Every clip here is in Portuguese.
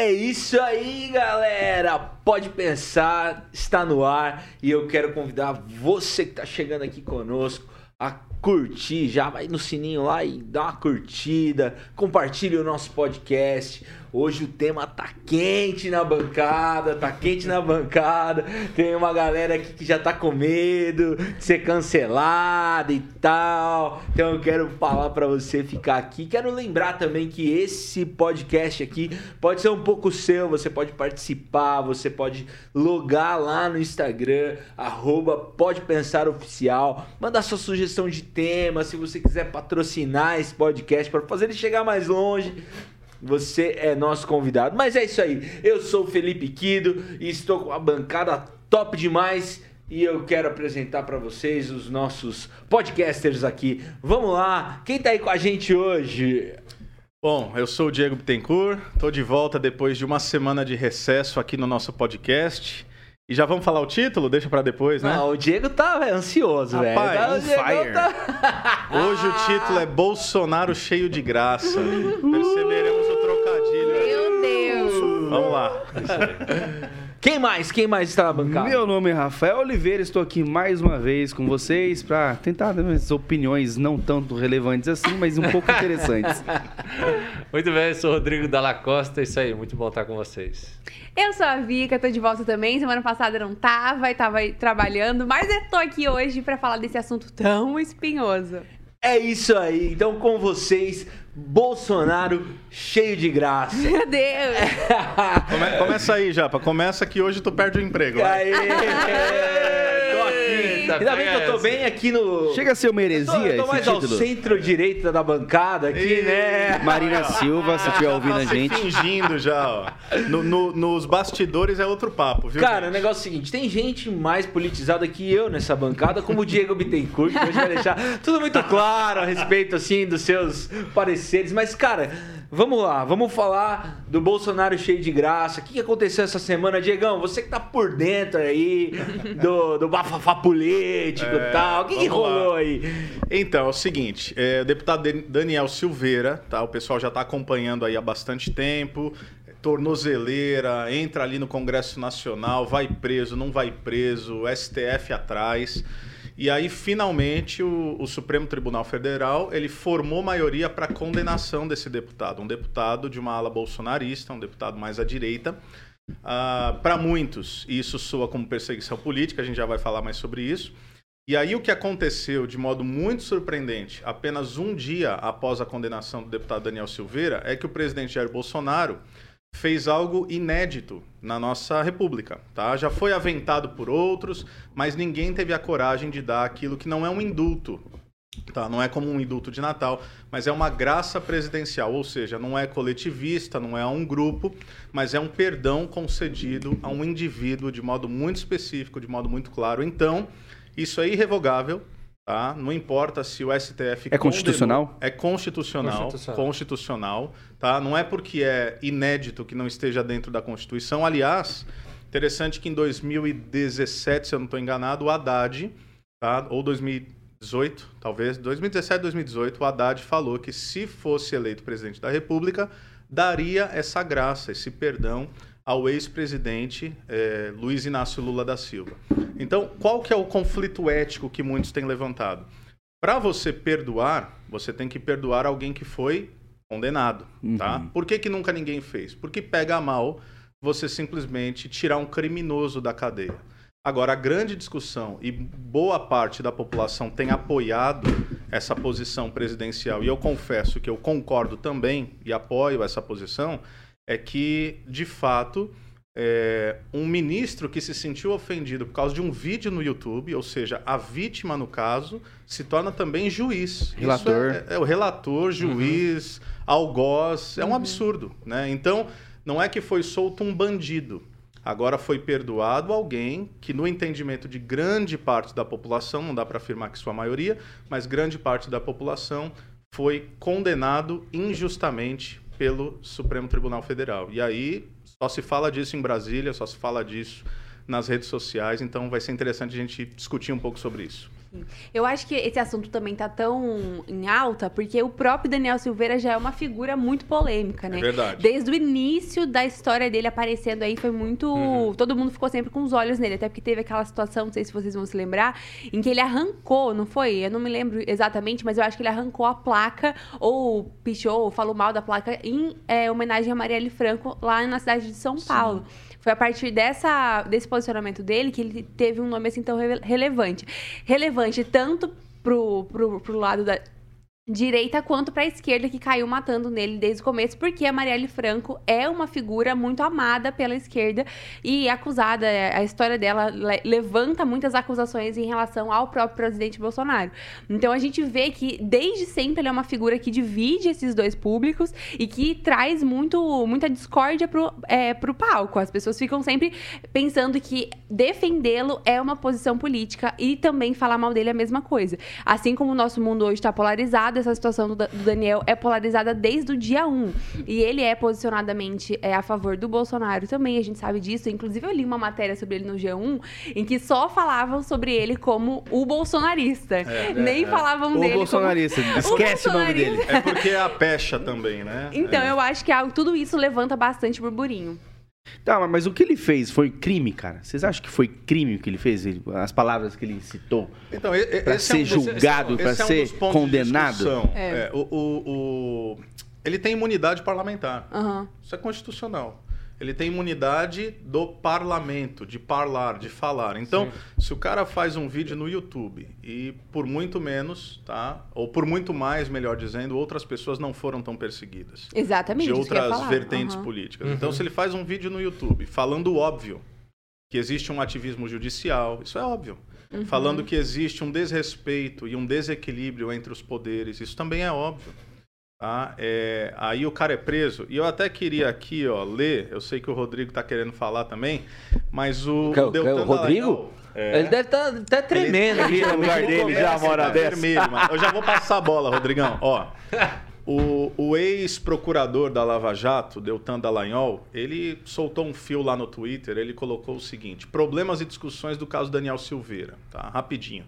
É isso aí, galera! Pode pensar, está no ar e eu quero convidar você que está chegando aqui conosco a curtir, já vai no sininho lá e dá uma curtida, compartilhe o nosso podcast. Hoje o tema tá quente na bancada, tá quente na bancada. Tem uma galera aqui que já tá com medo de ser cancelada e tal. Então eu quero falar para você ficar aqui. Quero lembrar também que esse podcast aqui pode ser um pouco seu. Você pode participar, você pode logar lá no Instagram, arroba pode pensar. Mandar sua sugestão de tema, se você quiser patrocinar esse podcast para fazer ele chegar mais longe você é nosso convidado. Mas é isso aí. Eu sou o Felipe Quido e estou com a bancada top demais. E eu quero apresentar para vocês os nossos podcasters aqui. Vamos lá, quem tá aí com a gente hoje? Bom, eu sou o Diego Bittencourt, estou de volta depois de uma semana de recesso aqui no nosso podcast. E já vamos falar o título? Deixa para depois, né? Não, o Diego tá véio, ansioso, velho. Tá, fire. Tá... Hoje o título é Bolsonaro cheio de graça. Perceberemos o trocadilho. Meu Deus. Vamos lá. Quem mais? Quem mais está na bancada? Meu nome é Rafael Oliveira, estou aqui mais uma vez com vocês para tentar dar minhas opiniões não tanto relevantes assim, mas um pouco interessantes. Muito bem, eu sou o Rodrigo Dalla Costa, isso aí, muito bom estar com vocês. Eu sou a Vika, tô de volta também. Semana passada eu não tava e tava trabalhando, mas eu tô aqui hoje para falar desse assunto tão espinhoso. É isso aí. Então, com vocês, Bolsonaro cheio de graça. Meu Deus! Come, começa aí, Japa. Começa que hoje tu perde o emprego. Aê! Aqui. Ainda bem que eu tô bem aqui no. Chega a ser uma heresia eu tô, eu tô mais ao centro-direita da bancada aqui, e... né? Marina Silva, se estiver ouvindo a gente. fingindo já, ó. No, no, nos bastidores é outro papo, viu? Cara, gente? o negócio é o seguinte: tem gente mais politizada que eu nessa bancada, como o Diego Bittencourt, que hoje vai deixar tudo muito claro a respeito, assim, dos seus pareceres. Mas, cara. Vamos lá, vamos falar do Bolsonaro cheio de graça. O que aconteceu essa semana, Diegão? Você que tá por dentro aí do, do bafafá político e é, tal. O que, que rolou lá. aí? Então, é o seguinte: é, o deputado Daniel Silveira, tá? O pessoal já tá acompanhando aí há bastante tempo. Tornozeleira, entra ali no Congresso Nacional, vai preso, não vai preso, STF atrás. E aí, finalmente, o, o, Supremo Tribunal Federal ele formou maioria para condenação desse deputado. Um deputado de uma ala bolsonarista, um deputado mais à direita. Uh, para muitos, isso soa como perseguição política, a gente já vai falar mais sobre isso. E aí, o que aconteceu de modo muito surpreendente, apenas um dia após a condenação do deputado Daniel Silveira, é que o presidente Jair Bolsonaro fez algo inédito na nossa república, tá? Já foi aventado por outros, mas ninguém teve a coragem de dar aquilo que não é um indulto, tá? Não é como um indulto de Natal, mas é uma graça presidencial, ou seja, não é coletivista, não é a um grupo, mas é um perdão concedido a um indivíduo de modo muito específico, de modo muito claro. Então, isso é irrevogável, Tá? Não importa se o STF. É constitucional? É constitucional. Constitucional. constitucional tá? Não é porque é inédito que não esteja dentro da Constituição. Aliás, interessante que em 2017, se eu não estou enganado, o Haddad, tá? ou 2018, talvez, 2017, 2018, o Haddad falou que se fosse eleito presidente da República, daria essa graça, esse perdão ao ex-presidente é, Luiz Inácio Lula da Silva. Então, qual que é o conflito ético que muitos têm levantado? Para você perdoar, você tem que perdoar alguém que foi condenado, tá? uhum. tá? Por que, que nunca ninguém fez? Porque pega mal você simplesmente tirar um criminoso da cadeia. Agora, a grande discussão, e boa parte da população tem apoiado essa posição presidencial, e eu confesso que eu concordo também e apoio essa posição, é que, de fato, é, um ministro que se sentiu ofendido por causa de um vídeo no YouTube, ou seja, a vítima, no caso, se torna também juiz. Relator. É, é, o relator, juiz, uhum. algoz. É um uhum. absurdo. Né? Então, não é que foi solto um bandido. Agora foi perdoado alguém que, no entendimento de grande parte da população, não dá para afirmar que sua maioria, mas grande parte da população foi condenado injustamente pelo Supremo Tribunal Federal. E aí só se fala disso em Brasília, só se fala disso nas redes sociais, então vai ser interessante a gente discutir um pouco sobre isso. Eu acho que esse assunto também tá tão em alta porque o próprio Daniel Silveira já é uma figura muito polêmica, né? É verdade. Desde o início da história dele aparecendo aí foi muito. Uhum. Todo mundo ficou sempre com os olhos nele. Até porque teve aquela situação, não sei se vocês vão se lembrar, em que ele arrancou, não foi? Eu não me lembro exatamente, mas eu acho que ele arrancou a placa, ou pichou, ou falou mal da placa, em é, homenagem a Marielle Franco, lá na cidade de São Paulo. Foi a partir dessa, desse posicionamento dele que ele teve um nome assim tão rele- relevante. Relevante tanto pro, pro, pro lado da direita quanto pra esquerda que caiu matando nele desde o começo, porque a Marielle Franco é uma figura muito amada pela esquerda e acusada, a história dela le- levanta muitas acusações em relação ao próprio presidente Bolsonaro. Então a gente vê que desde sempre ele é uma figura que divide esses dois públicos e que traz muito, muita discórdia pro, é, pro palco. As pessoas ficam sempre pensando que defendê-lo é uma posição política e também falar mal dele é a mesma coisa. Assim como o nosso mundo hoje está polarizado, essa situação do, Da- do Daniel é polarizada desde o dia 1. E ele é posicionadamente é, a favor do Bolsonaro também, a gente sabe disso. Inclusive, eu li uma matéria sobre ele no G1 em que só falavam sobre ele como o bolsonarista. Nem falavam O dele bolsonarista, como... esquece o nome dele. É porque é a pecha também, né? Então, É. eu acho que algo- tudo isso levanta bastante burburinho. Tá, mas o que ele fez foi crime, cara? Vocês acham que foi crime o que ele fez? Ele- as palavras que ele citou? Então, e- e- Pra esse é ser um dos- julgado, esse pra é um ser condenado? É. É, o, o- o- ele tem imunidade parlamentar. Aham. Isso é constitucional. Ele tem imunidade do parlamento, de parlar, de falar. Então, se o cara faz um vídeo no YouTube e por muito menos, tá? Ou por muito mais, melhor dizendo, outras pessoas não foram tão perseguidas. Exatamente. de outras falar. vertentes Aham. políticas. Então, se ele faz um vídeo no YouTube falando o óbvio, que existe um ativismo judicial, isso é óbvio. Uhum. Falando que existe um desrespeito e um desequilíbrio entre os poderes, isso também é óbvio. Tá? É, aí o cara é preso. E eu até queria aqui ó, ler, eu sei que o Rodrigo está querendo falar também, mas o, Que- o Deltan que- o Rodrigo? Dallagnol, é, Ele deve estar até tremendo aqui no lugar dele já, uma hora tá dessa. vermelho. Eu já vou passar a bola, Rodrigão. Ó, o, o ex-procurador da Lava Jato, Deltan Dallagnol, ele soltou um fio lá no Twitter, ele colocou o seguinte, problemas e discussões do caso Daniel Silveira, tá? Rapidinho.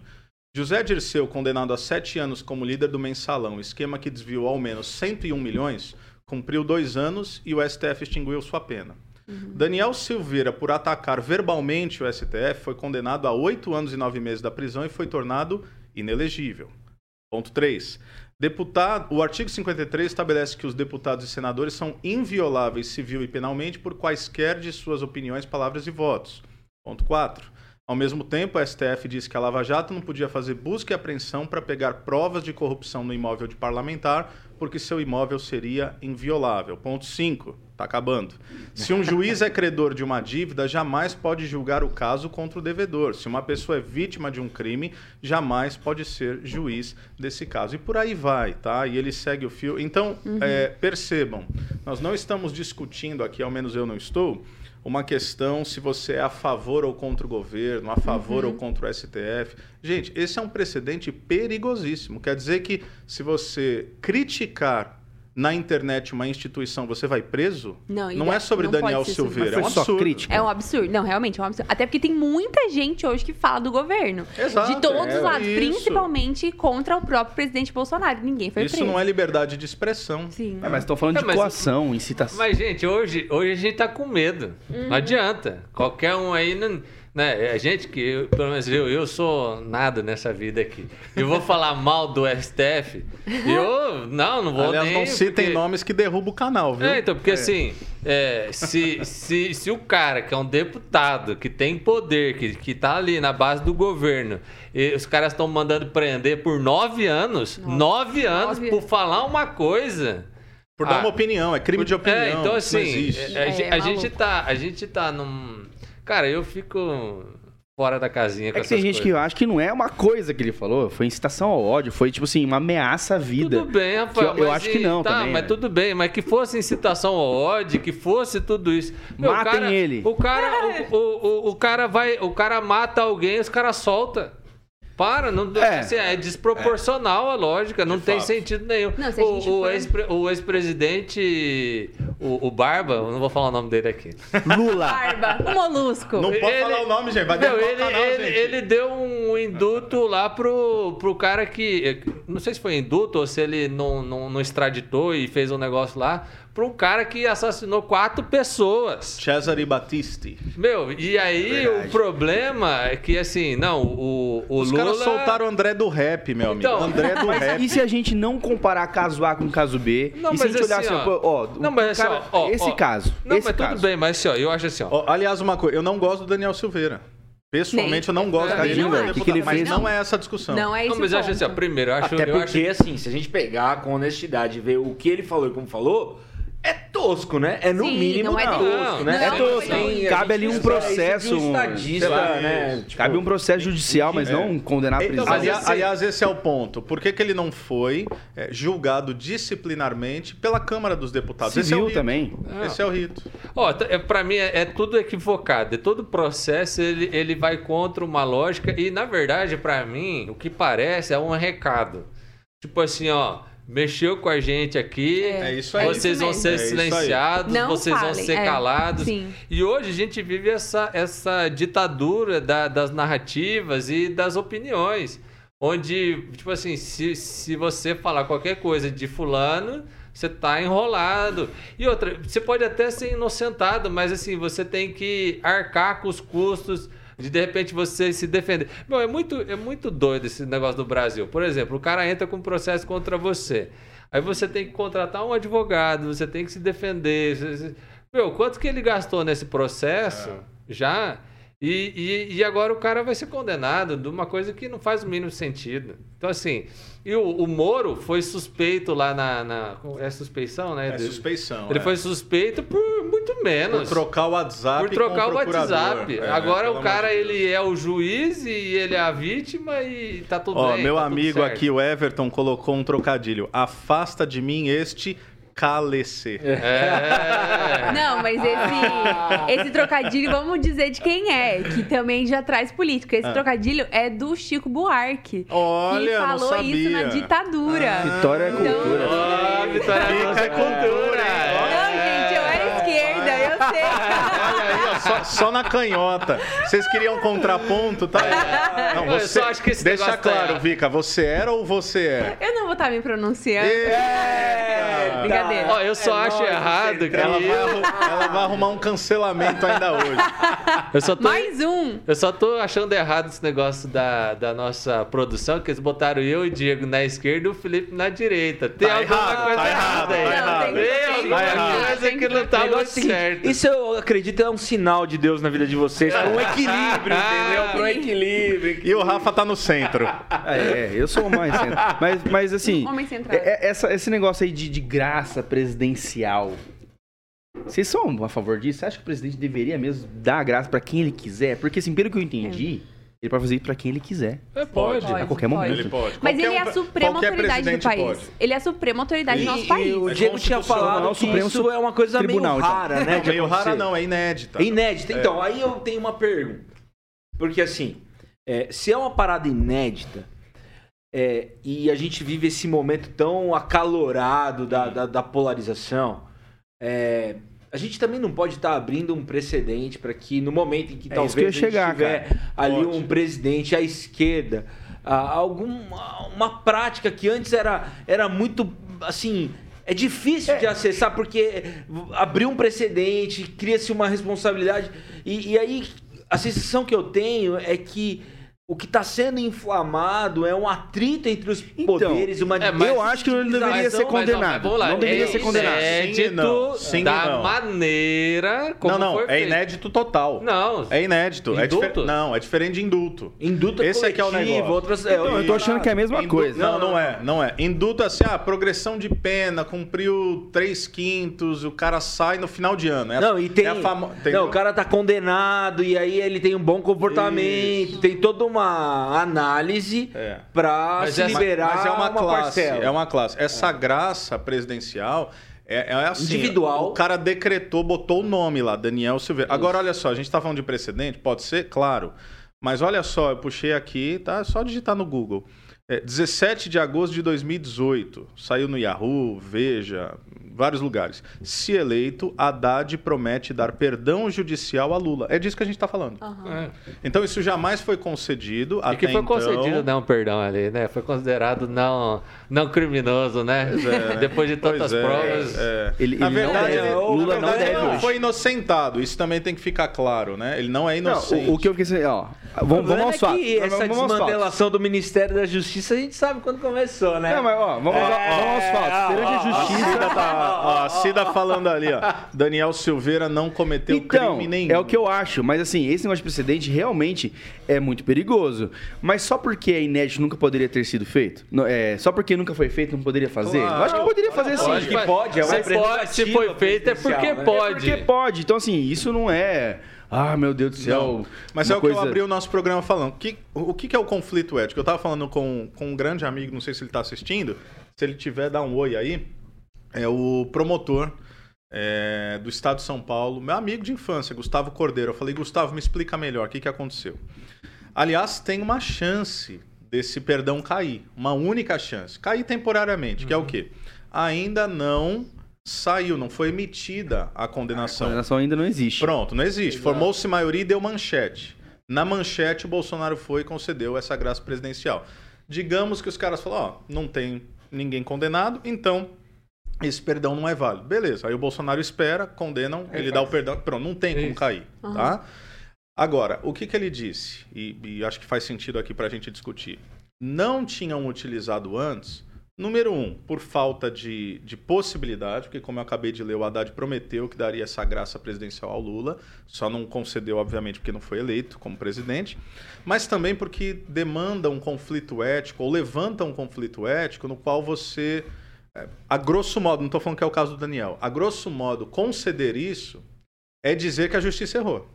José Dirceu, condenado a sete anos como líder do mensalão, esquema que desviou ao menos 101 milhões, cumpriu dois anos e o STF extinguiu sua pena. Daniel Silveira, por atacar verbalmente o STF, foi condenado a oito anos e nove meses da prisão e foi tornado inelegível. Ponto 3. Deputado, o artigo 53 estabelece que os deputados e senadores são invioláveis civil e penalmente por quaisquer de suas opiniões, palavras e votos. Ponto 4. Ao mesmo tempo, a STF disse que a Lava Jato não podia fazer busca e apreensão para pegar provas de corrupção no imóvel de parlamentar, porque seu imóvel seria inviolável. Ponto 5. Está acabando. Se um juiz é credor de uma dívida, jamais pode julgar o caso contra o devedor. Se uma pessoa é vítima de um crime, jamais pode ser juiz desse caso. E por aí vai, tá? E ele segue o fio. Então, é, percebam, nós não estamos discutindo aqui, ao menos eu não estou, uma questão se você é a favor ou contra o governo, a favor ou contra o STF. Gente, esse é um precedente perigosíssimo. Quer dizer que se você criticar na internet uma instituição, você vai preso? Não, não da- é sobre não Daniel Silveira, é um absurdo. crítica. É um absurdo. Não, realmente é um absurdo. Até porque tem muita gente hoje que fala do governo. Exato, de todos é os lados. isso. Principalmente contra o próprio presidente Bolsonaro. Ninguém foi Isso preso. não é liberdade de expressão. Sim. É, mas estão falando É, de mas- coação, incitação. Mas, gente, hoje, hoje a gente tá com medo. Não adianta. Qualquer um aí. Não, né? A gente que, eu- pelo menos eu, eu sou nada nessa vida aqui. Eu vou falar mal do STF. Eu. Não, não vou Aliás, nem. não citem porque- nomes que derrubam o canal, viu? É, então, porque assim, é, se, se, se o cara que é um deputado, que tem poder, que, que tá ali na base do governo, e os caras estão mandando prender por nove anos, nove anos Nove. por falar uma coisa. Por dar Ah, uma opinião, é crime de opinião. É, então isso não assim, existe. é, a, É, gente- é a gente tá, a gente tá num. Cara, eu fico fora da casinha com É que tem gente que coisas. acha que não é uma coisa que ele falou, foi incitação ao ódio, foi tipo assim, uma ameaça à vida. Tudo bem, Rafael. Que eu- eu acho que e- não tá, também, Mas né? tudo bem, mas que fosse incitação ao ódio, que fosse tudo isso. Meu, Matem cara- ele. O cara, o, o, o, o cara vai, o cara mata alguém, os caras solta. Para, não, É. assim, é desproporcional a lógica, não De tem fato. sentido nenhum. Não, se o, o, for- o ex-presidente, o, o Barba, eu não vou falar o nome dele aqui. Lula. Barba, o molusco. Não pode Ele- falar o nome, gente. Vai derrubar ele, o canal, ele, gente. ele deu um induto lá pro, pro cara que. Não sei se foi induto ou se ele não, não, não extraditou e fez um negócio lá. Pra um cara que assassinou quatro pessoas. Cesare Battisti. Meu, e aí Verdade. o problema é que assim, não, o, o Os Lula. caras soltaram o André do rap, meu amigo. Então, André do Mas rap. e se a gente não comparar caso A com caso B? Não, e se a mas gente olhar assim, assim, ó, ó, ó, Não, mas assim, cara, ó, ó, esse ó. caso, Não, esse mas caso. tudo bem, mas assim, ó, eu acho assim, ó. Aliás, uma coisa, eu não gosto do Daniel Silveira. Pessoalmente, eu não gosto É, dele não é. Que mas fez? não é essa a discussão. Não é Não, esse mas eu acho ponto. assim, ó, primeiro, eu acho. Até eu acho- porque, assim, se a gente pegar com honestidade e ver o que ele falou e como falou, tosco, né? É no Sim, mínimo não é tosco, não, né? não, é não tosco. a Cabe ali um processo, um um- estadista, lá, né? isso. Cabe um processo judicial, mas É. não condenar a Então, prisão. aliás, assim- aliás, esse é o ponto. Por que, que ele não foi é, julgado disciplinarmente pela Câmara dos Deputados? esse é o Civil rito. também. Esse é o rito. Ó, t- é, pra mim é, é tudo equivocado. É todo processo ele, ele vai contra uma lógica e na verdade pra mim o que parece é um recado. Tipo assim, ó, mexeu com a gente aqui. É isso aí. Vocês vão mesmo. ser É silenciados, Não vocês vão ser é, calados. sim. E hoje a gente vive essa, essa ditadura da- das narrativas e das opiniões. Onde, tipo assim, se, se você falar qualquer coisa de fulano, você tá enrolado. E outra, você pode até ser inocentado, mas assim, você tem que arcar com os custos de de repente você se defender. Meu, é muito, é muito doido esse negócio do Brasil. Por exemplo, o cara entra com um processo contra você. Aí você tem que contratar um advogado, você tem que se defender. Meu, quanto que ele gastou nesse processo já? E, e, e agora o cara vai ser condenado de uma coisa que não faz o mínimo sentido. Então, assim, e o, o Moro foi suspeito lá na. na é suspeição, né? É suspeição. Ele é. foi suspeito por muito Por menos. trocar o WhatsApp Por trocar o o. WhatsApp. É, Agora o cara, de ele é o juiz e ele é a vítima e tá tudo Ó, bem. meu tá amigo aqui, o Everton, colocou um trocadilho. Afasta de mim este cálice. É. Não, mas esse, esse trocadilho, vamos dizer de quem é, que também já traz política. Esse Ah. trocadilho é do Chico Buarque. Olha, que não falou isso na ditadura. Vitória é Então- cultura. Ó, Vitória Fica Nossa a cultura, hein? Não, gente, eu era esquerda, eu sei. Olha aí, ó, só, só na canhota. Vocês queriam contraponto, tá? Não, Eu você, só acho que esse deixa claro, errado. Vica, você era ou você é? Eu não vou estar me pronunciando. Eita! Brincadeira. Ó, eu só É acho nóis, errado que Ela vai, ela vai arrumar um cancelamento ainda hoje. eu só tô Mais um. Eu só tô achando errado esse negócio da, da nossa produção, que eles botaram eu e o Diego na esquerda e o Felipe na direita. Tem Tá alguma errado, coisa tá errada errado, aí. tá errado. Tem que- Tem tem que não tá muito é certo. Isso eu acredito é um sinal de Deus na vida de vocês. Para um equilíbrio, entendeu? Um equilíbrio. E o Rafa tá no centro. É, eu sou o mais centro. Mas, mas assim, Homem centrado. é- é- essa- esse negócio aí de, de graça presidencial. Vocês são a favor disso? Você acha que o presidente deveria mesmo dar a graça pra quem ele quiser? Porque, assim, pelo que eu entendi, ele pode fazer isso pra quem ele quiser. É, pode. a qualquer momento. Ele pode. Mas Qualquer ele é a suprema autoridade do país. pode. Ele é a suprema autoridade E, do nosso e país. o É Diego tinha falado é o que Supremo isso é uma coisa Tribunal, meio então. rara, né? Não, meio rara acontecer. não, é inédita. É inédita. Então, aí eu tenho uma pergunta. Porque assim, é, se é uma parada inédita é, e a gente vive esse momento tão acalorado da, da, da polarização, é, a gente também não pode estar abrindo um precedente para que no momento em que É talvez que a chegar, tiver ali Pode. um presidente à esquerda, ah, alguma uma prática que antes era, era muito assim. É difícil de acessar porque abriu um precedente, cria-se uma responsabilidade. E, e aí a sensação que eu tenho é que o que está sendo inflamado é um atrito entre os Então, poderes, uma é, mas- eu acho que ele deveria divisização. ser ó, condenado. lá, Não deveria é ser condenado. Inédito Sim e não. Sim e da não. maneira como não, não, foi é feito. inédito total. Não. É inédito. É Indulto? difer- Não, é diferente de indulto. Induto Esse aqui é o coletivo, negócio. outras. é, Então, eu tô achando que é a mesma Indu- coisa. Não, não é, não é. Indulto é assim, ah, progressão de pena, cumpriu três quintos, o cara sai no final de ano. É a- Não, e tem. é a famo- Não, o cara tá condenado e aí ele tem um bom comportamento, Isso. tem toda uma análise É. pra Mas se essa- liberar Mas é uma, classe. parcela. É uma classe. Essa graça presidencial é, é assim. Individual. O cara decretou, botou o nome lá, Daniel Silveira. Agora, olha só, a gente tá falando de precedente, pode ser? Claro. Mas olha só, eu puxei aqui, tá? É só digitar no Google. É, 17 de agosto de 2018, saiu no Yahoo, Veja, vários lugares. Se eleito, Haddad promete dar perdão judicial a Lula. É disso que a gente está falando. É. Então isso jamais foi concedido. E que até foi então. concedido não perdão ali, né? Foi considerado não, não criminoso, né? é, Depois de tantas é, provas. é. Ele- na ele não verdade, deve- ele- Lula na não verdade, deve ele não foi inocentado. Isso também tem que ficar claro, né? Ele não é Não, inocente. o, o que eu fiquei ó, O vamos, vamos aos é que essa vamos desmantelação do Ministério da Justiça a gente sabe quando começou, né? Não, mas ó, vamos, aos- É, vamos aos fatos. Perante a ó, A justiça. Cida, tá, ó, a Cida falando ali, ó. Daniel Silveira não cometeu Então, crime nenhum. é o que eu acho, mas assim, esse negócio de precedente realmente é muito perigoso. Mas só porque é inédito nunca poderia ter sido feito? Não, é, só porque nunca foi feito não poderia fazer? Claro. eu acho que poderia fazer sim. Acho que pode, é uma se, pode, se foi feito é porque né? pode. Porque pode. Então, assim, isso não é. Ah, meu Deus do céu. Não, mas é o que eu coisa- abri o nosso programa falando. Que, o que, que é o conflito ético? Eu tava falando com, com um grande amigo, não sei se ele tá assistindo. Se ele tiver, dá um oi aí. É o promotor é, do estado de São Paulo, meu amigo de infância, Gustavo Cordeiro. Eu falei, Gustavo, me explica melhor o que, que aconteceu. Aliás, tem uma chance desse perdão cair. Uma única chance. Cair temporariamente, que é o quê? Ainda não saiu, não foi emitida a A condenação. condenação ainda não existe. Pronto, não existe. Formou-se maioria e deu manchete. Na manchete, o Bolsonaro foi e concedeu essa graça presidencial. Digamos que os caras falaram, ó, não tem ninguém condenado, então esse perdão não é válido. Beleza, aí o Bolsonaro espera, condenam, ele dá o perdão, pronto, não tem como cair, tá? Agora, o que, que ele disse, e, e acho que faz sentido aqui pra gente discutir. Não tinham utilizado antes, número um, por falta de, de possibilidade, porque como eu acabei de ler, o Haddad prometeu que daria essa graça presidencial ao Lula, só não concedeu, obviamente, porque não foi eleito como presidente, mas também porque demanda um conflito ético, ou levanta um conflito ético no qual você, é, a grosso modo, não estou falando que é o caso do Daniel, a grosso modo, conceder isso é dizer que a justiça errou.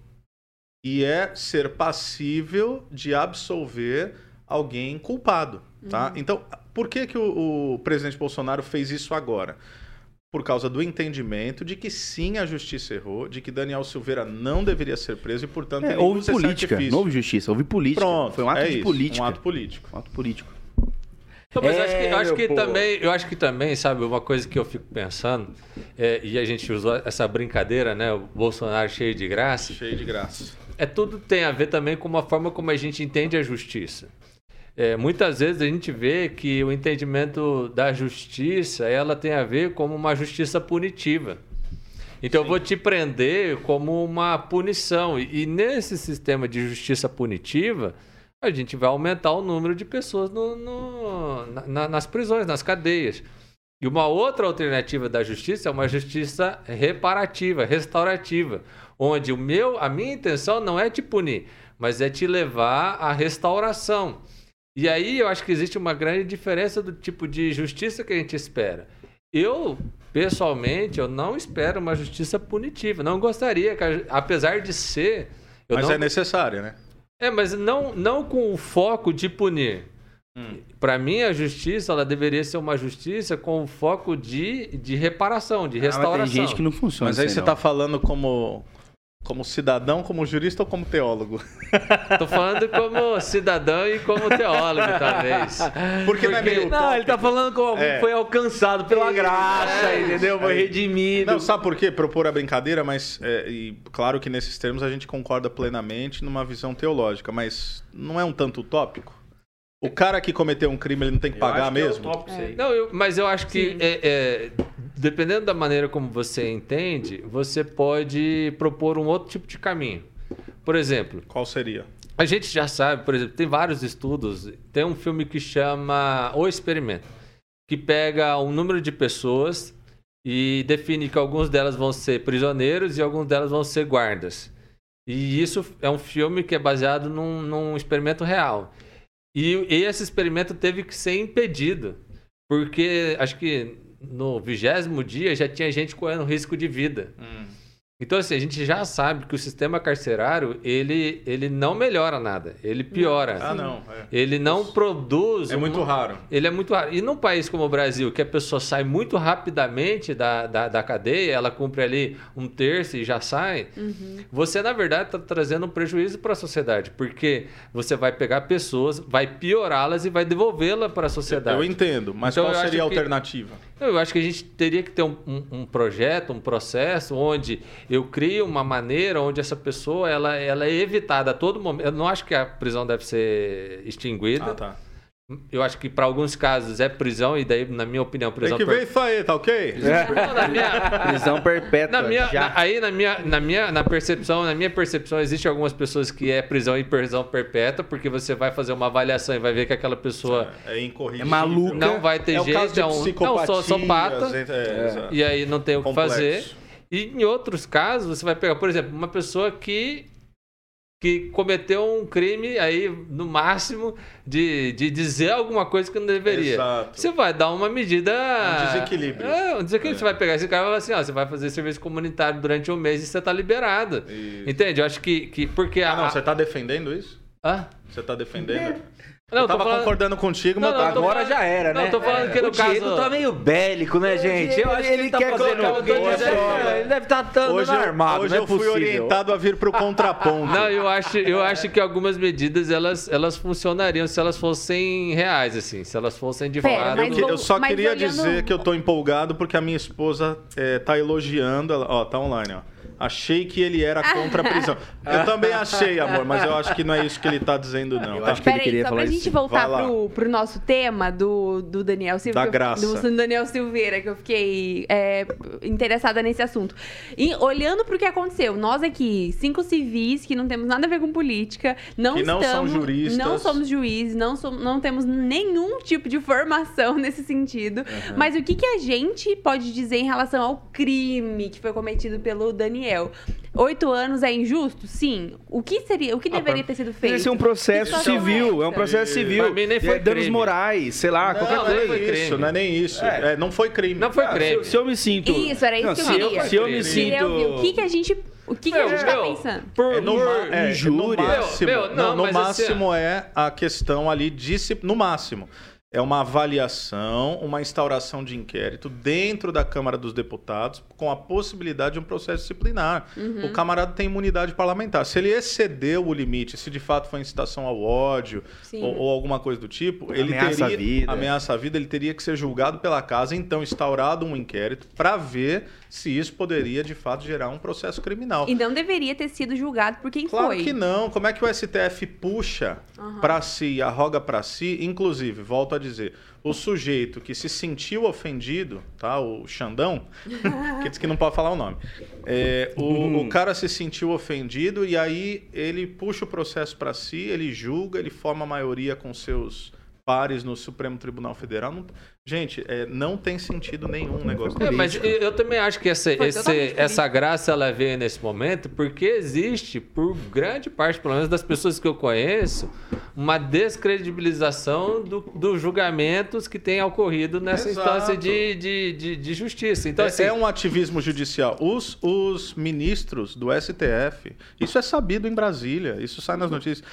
E é ser passível de absolver alguém culpado, tá? Então, por que, que o, o presidente Bolsonaro fez isso agora? Por causa do entendimento de que sim, a justiça errou, de que Daniel Silveira não deveria ser preso e, portanto, É, ele houve política, não houve justiça, houve política. Pronto, Foi um ato é de isso, política. Um ato político. Um ato político. Então, mas eu É, acho que, eu acho que também, eu acho que também, sabe, uma coisa que eu fico pensando, é, e a gente usou essa brincadeira, né? O Bolsonaro cheio de graça, Cheio de graça. é tudo tem a ver também com a forma como a gente entende a justiça. É, muitas vezes a gente vê que o entendimento da justiça ela tem a ver como uma justiça punitiva. Então eu vou te prender como uma punição. E, e nesse sistema de justiça punitiva, a gente vai aumentar o número de pessoas no- no- na- nas prisões, nas cadeias. E uma outra alternativa da justiça é uma justiça reparativa, restaurativa, onde o meu, a minha intenção não é te punir, mas é te levar à restauração. E aí eu acho que existe uma grande diferença do tipo de justiça que a gente espera. Eu, pessoalmente, eu não espero uma justiça punitiva. Não gostaria, que a- apesar de ser. eu Mas não- é necessária, né? é, mas não, não com o foco de punir. Para mim, a justiça ela deveria ser uma justiça com o foco de, de reparação, de Ah, mas restauração. tem gente que não funciona. Mas aí isso você não. tá falando como, como cidadão, como jurista ou como teólogo? Tô falando como cidadão e como teólogo, talvez. Porque, não é meio Não, ele tá falando como alguém É. que foi alcançado pela graça, É, entendeu? Foi é. redimido. Não, sabe por quê? Propor a brincadeira, mas é, e claro que nesses termos a gente concorda plenamente numa visão teológica, mas não é um tanto utópico? O cara que cometeu um crime, ele não tem que pagar mesmo? É, Não, eu- mas eu acho que é, é, dependendo da maneira como você entende, você pode propor um outro tipo de caminho. Por exemplo, Qual seria? A gente já sabe, por exemplo, tem vários estudos. Tem um filme que chama O Experimento, que pega um número de pessoas e define que alguns delas vão ser prisioneiros e alguns delas vão ser guardas. E isso é um filme que é baseado num, num experimento real. E, e esse experimento teve que ser impedido, porque acho que no vigésimo dia já tinha gente correndo risco de vida. Então, assim, a gente já sabe que o sistema carcerário, ele, ele não melhora nada, ele piora. Ah, não. é. Ele não produz... É muito uma- raro. Ele é muito raro. E num país como o Brasil, que a pessoa sai muito rapidamente da, da, da cadeia, ela cumpre ali um terço e já sai, você, na verdade, está trazendo um prejuízo para a sociedade, porque você vai pegar pessoas, vai piorá-las e vai devolvê-la para a sociedade. Eu entendo, mas Então, qual seria a acho que- alternativa? Eu acho que a gente teria que ter um, um- um projeto, um processo onde eu crio uma maneira onde essa pessoa ela, ela é evitada a todo momento. Eu não acho que a prisão deve ser extinguida. Ah, tá. Eu acho que para alguns casos é prisão, e daí, na minha opinião, Tem prisão que ver isso aí, tá ok? Não, na minha, Prisão perpétua. na minha, já. na- aí na minha, na minha na percepção, na minha percepção, existe algumas pessoas que é prisão e prisão perpétua, porque você vai fazer uma avaliação e vai ver que aquela pessoa É incorrigível. É maluca. não vai ter É jeito, caso de é um não, psicopatias, É, exato. E aí não tem o que Complexo. fazer. E em outros casos, você vai pegar, por exemplo, uma pessoa que que cometeu um crime aí no máximo de, de dizer alguma coisa que não deveria. Exato. Você vai dar uma medida. Um desequilíbrio. É, um desequilíbrio. É. Você vai pegar esse cara e falar assim: ó, você vai fazer serviço comunitário durante um mês e você tá liberado. Isso. Entende? Eu acho que. que porque Ah, a. não, você tá defendendo isso? Hã? Você tá defendendo? Não, eu tava falando- concordando contigo, Não, mas não, tá- tô Agora falando- já era, não, né? tô falando que no o Diego caso- tá meio bélico, né, gente? Eu acho que ele ele tá quer fazendo colocar deve- de prova. Ele deve estar hoje eu, armado, hoje não é eu fui possível. orientado a vir pro contraponto. Não, eu acho, eu acho que algumas medidas elas, elas funcionariam se elas fossem reais, assim, se elas fossem de fato. Eu, eu só queria olhando- dizer que eu tô empolgado porque a minha esposa é, tá elogiando. Ela, ó, tá online, ó. Achei que ele era contra a prisão. Eu também achei, amor, mas eu acho que não é isso que ele tá dizendo, não. Eu tá? acho que ele Peraí, queria só falar pra isso. gente voltar Vai lá. pro, pro nosso tema do, do Daniel Silveira. Da que eu- graça. Do Daniel Silveira, que eu fiquei é, interessada nesse assunto. E olhando pro que aconteceu, nós aqui, cinco civis que não temos nada a ver com política, não Que não são estamos. juristas. Não somos juízes, não, som- não temos nenhum tipo de formação nesse sentido. Mas o que, que a gente pode dizer em relação ao crime que foi cometido pelo Daniel? Oito anos é injusto? Sim. O que seria, o que Ah, deveria ter sido feito? Esse é um processo civil, é é um processo civil. Pra mim nem foi É danos morais, sei lá, Não, qualquer não, coisa. é foi isso, não é nem isso. É. É, não foi crime. Não foi Ah, se, crime. eu- se eu me sinto. Isso, era isso Não, que eu se queria. Se eu me sinto. o que, que a gente. O que, que a gente tá meu, pensando? por- É no, por- é, injúria. no máximo, Meu, meu, não, não, no mas assim, máximo é a questão ali disci- no máximo é uma avaliação, uma instauração de inquérito dentro da Câmara dos Deputados com a possibilidade de um processo disciplinar. Uhum. O camarada tem imunidade parlamentar. Se ele excedeu o limite, se de fato foi incitação ao ódio ou, ou alguma coisa do tipo, ele Ameaça à teria vida. ameaça à vida, ele teria que ser julgado pela casa, então instaurado um inquérito para ver se isso poderia de fato gerar um processo criminal. E não deveria ter sido julgado por quem Claro foi. que não. Como é que o STF puxa pra si, arroga pra si? Inclusive, volto a dizer, o sujeito que se sentiu ofendido, tá? O Xandão, que diz que não pode falar o nome. É, o, o cara se sentiu ofendido e aí ele puxa o processo pra si, ele julga, ele forma a maioria com seus pares no Supremo Tribunal Federal. Não- gente, é, não tem sentido nenhum um negócio É, mas eu, também acho que essa, esse- essa graça ela veio nesse momento porque existe, por grande parte, pelo menos das pessoas que eu conheço, uma descredibilização do- dos julgamentos que têm ocorrido nessa Exato. instância de, de, de, de justiça. Então, É- assim, é um ativismo judicial. Os, os ministros do STF, isso é sabido em Brasília, isso sai nas notícias.